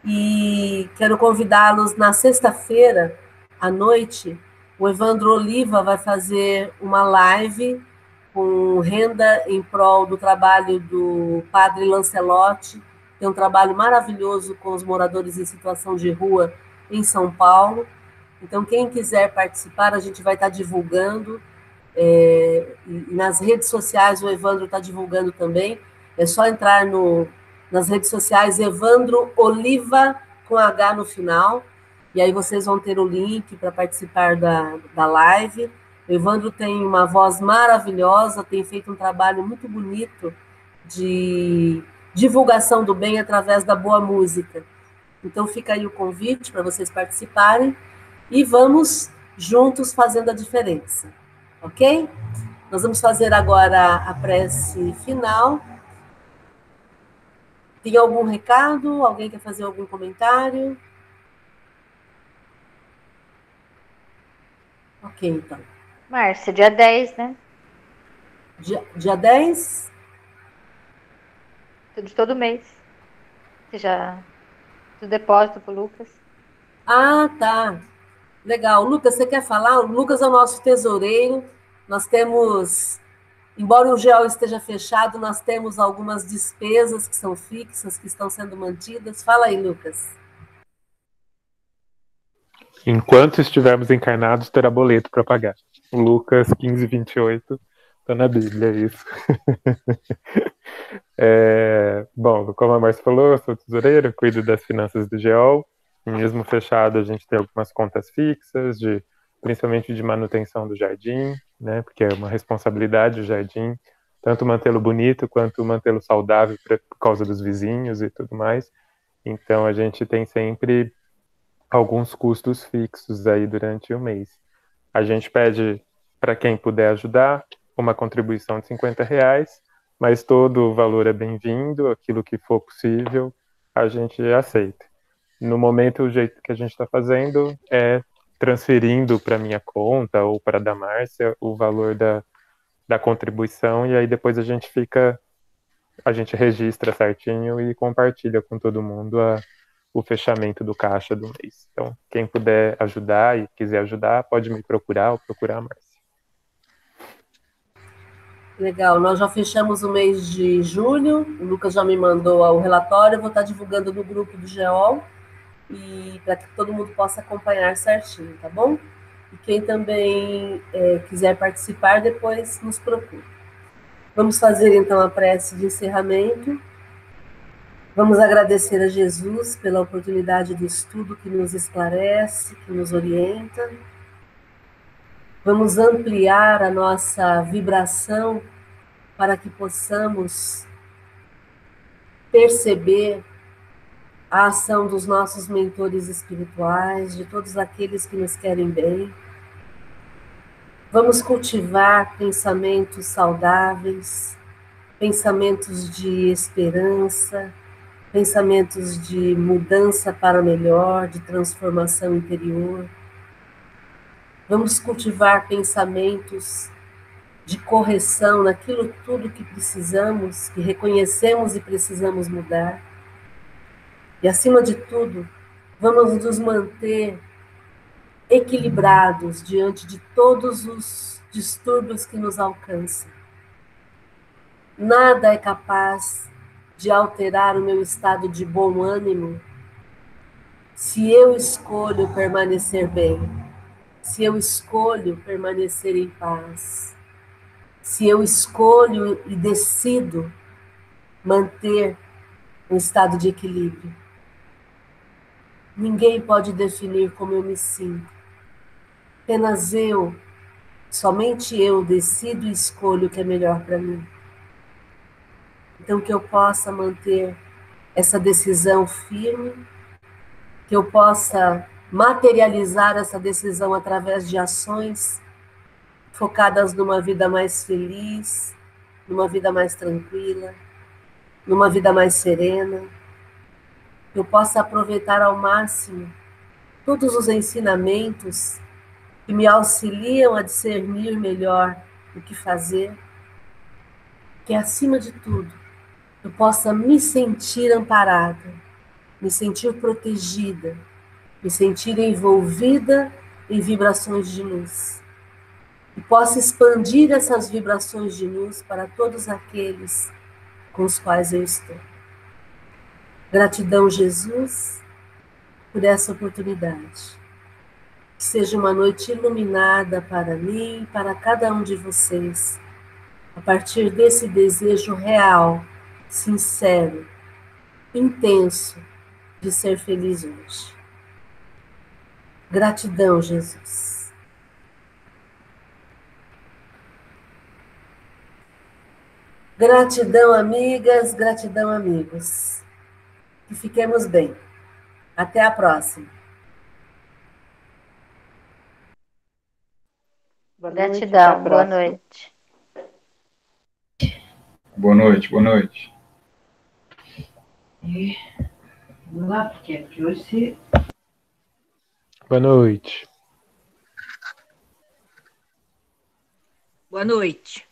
E quero convidá-los na sexta-feira à noite. O Evandro Oliva vai fazer uma live com renda em prol do trabalho do padre Lancelotti, tem um trabalho maravilhoso com os moradores em situação de rua em São Paulo. Então, quem quiser participar, a gente vai estar divulgando. É, nas redes sociais, o Evandro está divulgando também. É só entrar no, nas redes sociais, Evandro Oliva, com H no final. E aí vocês vão ter o link para participar da, da live. O Evandro tem uma voz maravilhosa, tem feito um trabalho muito bonito de divulgação do bem através da boa música. Então fica aí o convite para vocês participarem e vamos juntos fazendo a diferença, ok? Nós vamos fazer agora a prece final. Tem algum recado? Alguém quer fazer algum comentário? Ok, então. Márcia, dia 10, né? Dia, dia 10? De todo mês. Você já. Do depósito pro Lucas. Ah, tá. Legal. Lucas, você quer falar? O Lucas é o nosso tesoureiro. Nós temos, embora o GEL esteja fechado, nós temos algumas despesas que são fixas, que estão sendo mantidas. Fala aí, Lucas. Enquanto estivermos encarnados, terá boleto para pagar. Lucas 15, 28, está na Bíblia, é isso. é, bom, como a Márcia falou, eu sou tesoureiro, cuido das finanças do GEOL. Mesmo fechado, a gente tem algumas contas fixas, de, principalmente de manutenção do jardim, né, porque é uma responsabilidade o jardim, tanto mantê-lo bonito quanto mantê-lo saudável por causa dos vizinhos e tudo mais. Então, a gente tem sempre alguns custos fixos aí durante o mês. A gente pede para quem puder ajudar uma contribuição de 50 reais, mas todo o valor é bem-vindo, aquilo que for possível a gente aceita. No momento, o jeito que a gente está fazendo é transferindo para minha conta ou para a da Márcia o valor da, da contribuição e aí depois a gente fica, a gente registra certinho e compartilha com todo mundo a, o fechamento do caixa do mês. Então, quem puder ajudar e quiser ajudar, pode me procurar ou procurar a Márcia. Legal, nós já fechamos o mês de julho, o Lucas já me mandou o relatório, eu vou estar divulgando no grupo do GEOL, e para que todo mundo possa acompanhar certinho, tá bom? E quem também é, quiser participar, depois nos procure. Vamos fazer então a prece de encerramento. Vamos agradecer a Jesus pela oportunidade do estudo que nos esclarece, que nos orienta. Vamos ampliar a nossa vibração para que possamos perceber a ação dos nossos mentores espirituais, de todos aqueles que nos querem bem. Vamos cultivar pensamentos saudáveis, pensamentos de esperança, pensamentos de mudança para melhor, de transformação interior. Vamos cultivar pensamentos de correção naquilo tudo que precisamos, que reconhecemos e precisamos mudar. E acima de tudo, vamos nos manter equilibrados diante de todos os distúrbios que nos alcançam. Nada é capaz de alterar o meu estado de bom ânimo se eu escolho permanecer bem, se eu escolho permanecer em paz, se eu escolho e decido manter um estado de equilíbrio. Ninguém pode definir como eu me sinto. Apenas eu, somente eu decido e escolho o que é melhor para mim. Então, que eu possa manter essa decisão firme, que eu possa materializar essa decisão através de ações focadas numa vida mais feliz, numa vida mais tranquila, numa vida mais serena. Eu possa aproveitar ao máximo todos os ensinamentos que me auxiliam a discernir melhor o que fazer, que acima de tudo eu possa me sentir amparada, me sentir protegida, me sentir envolvida em vibrações de luz. E possa expandir essas vibrações de luz para todos aqueles com os quais eu estou. Gratidão, Jesus, por essa oportunidade. Que seja uma noite iluminada para mim e para cada um de vocês, a partir desse desejo real sincero, intenso de ser feliz hoje. Gratidão, Jesus. Gratidão, amigas, gratidão, amigos. Que fiquemos bem. Até a próxima. Boa Gratidão, boa noite. Boa noite, boa noite. E vamos lá, porque aqui hoje. Boa noite. Boa noite.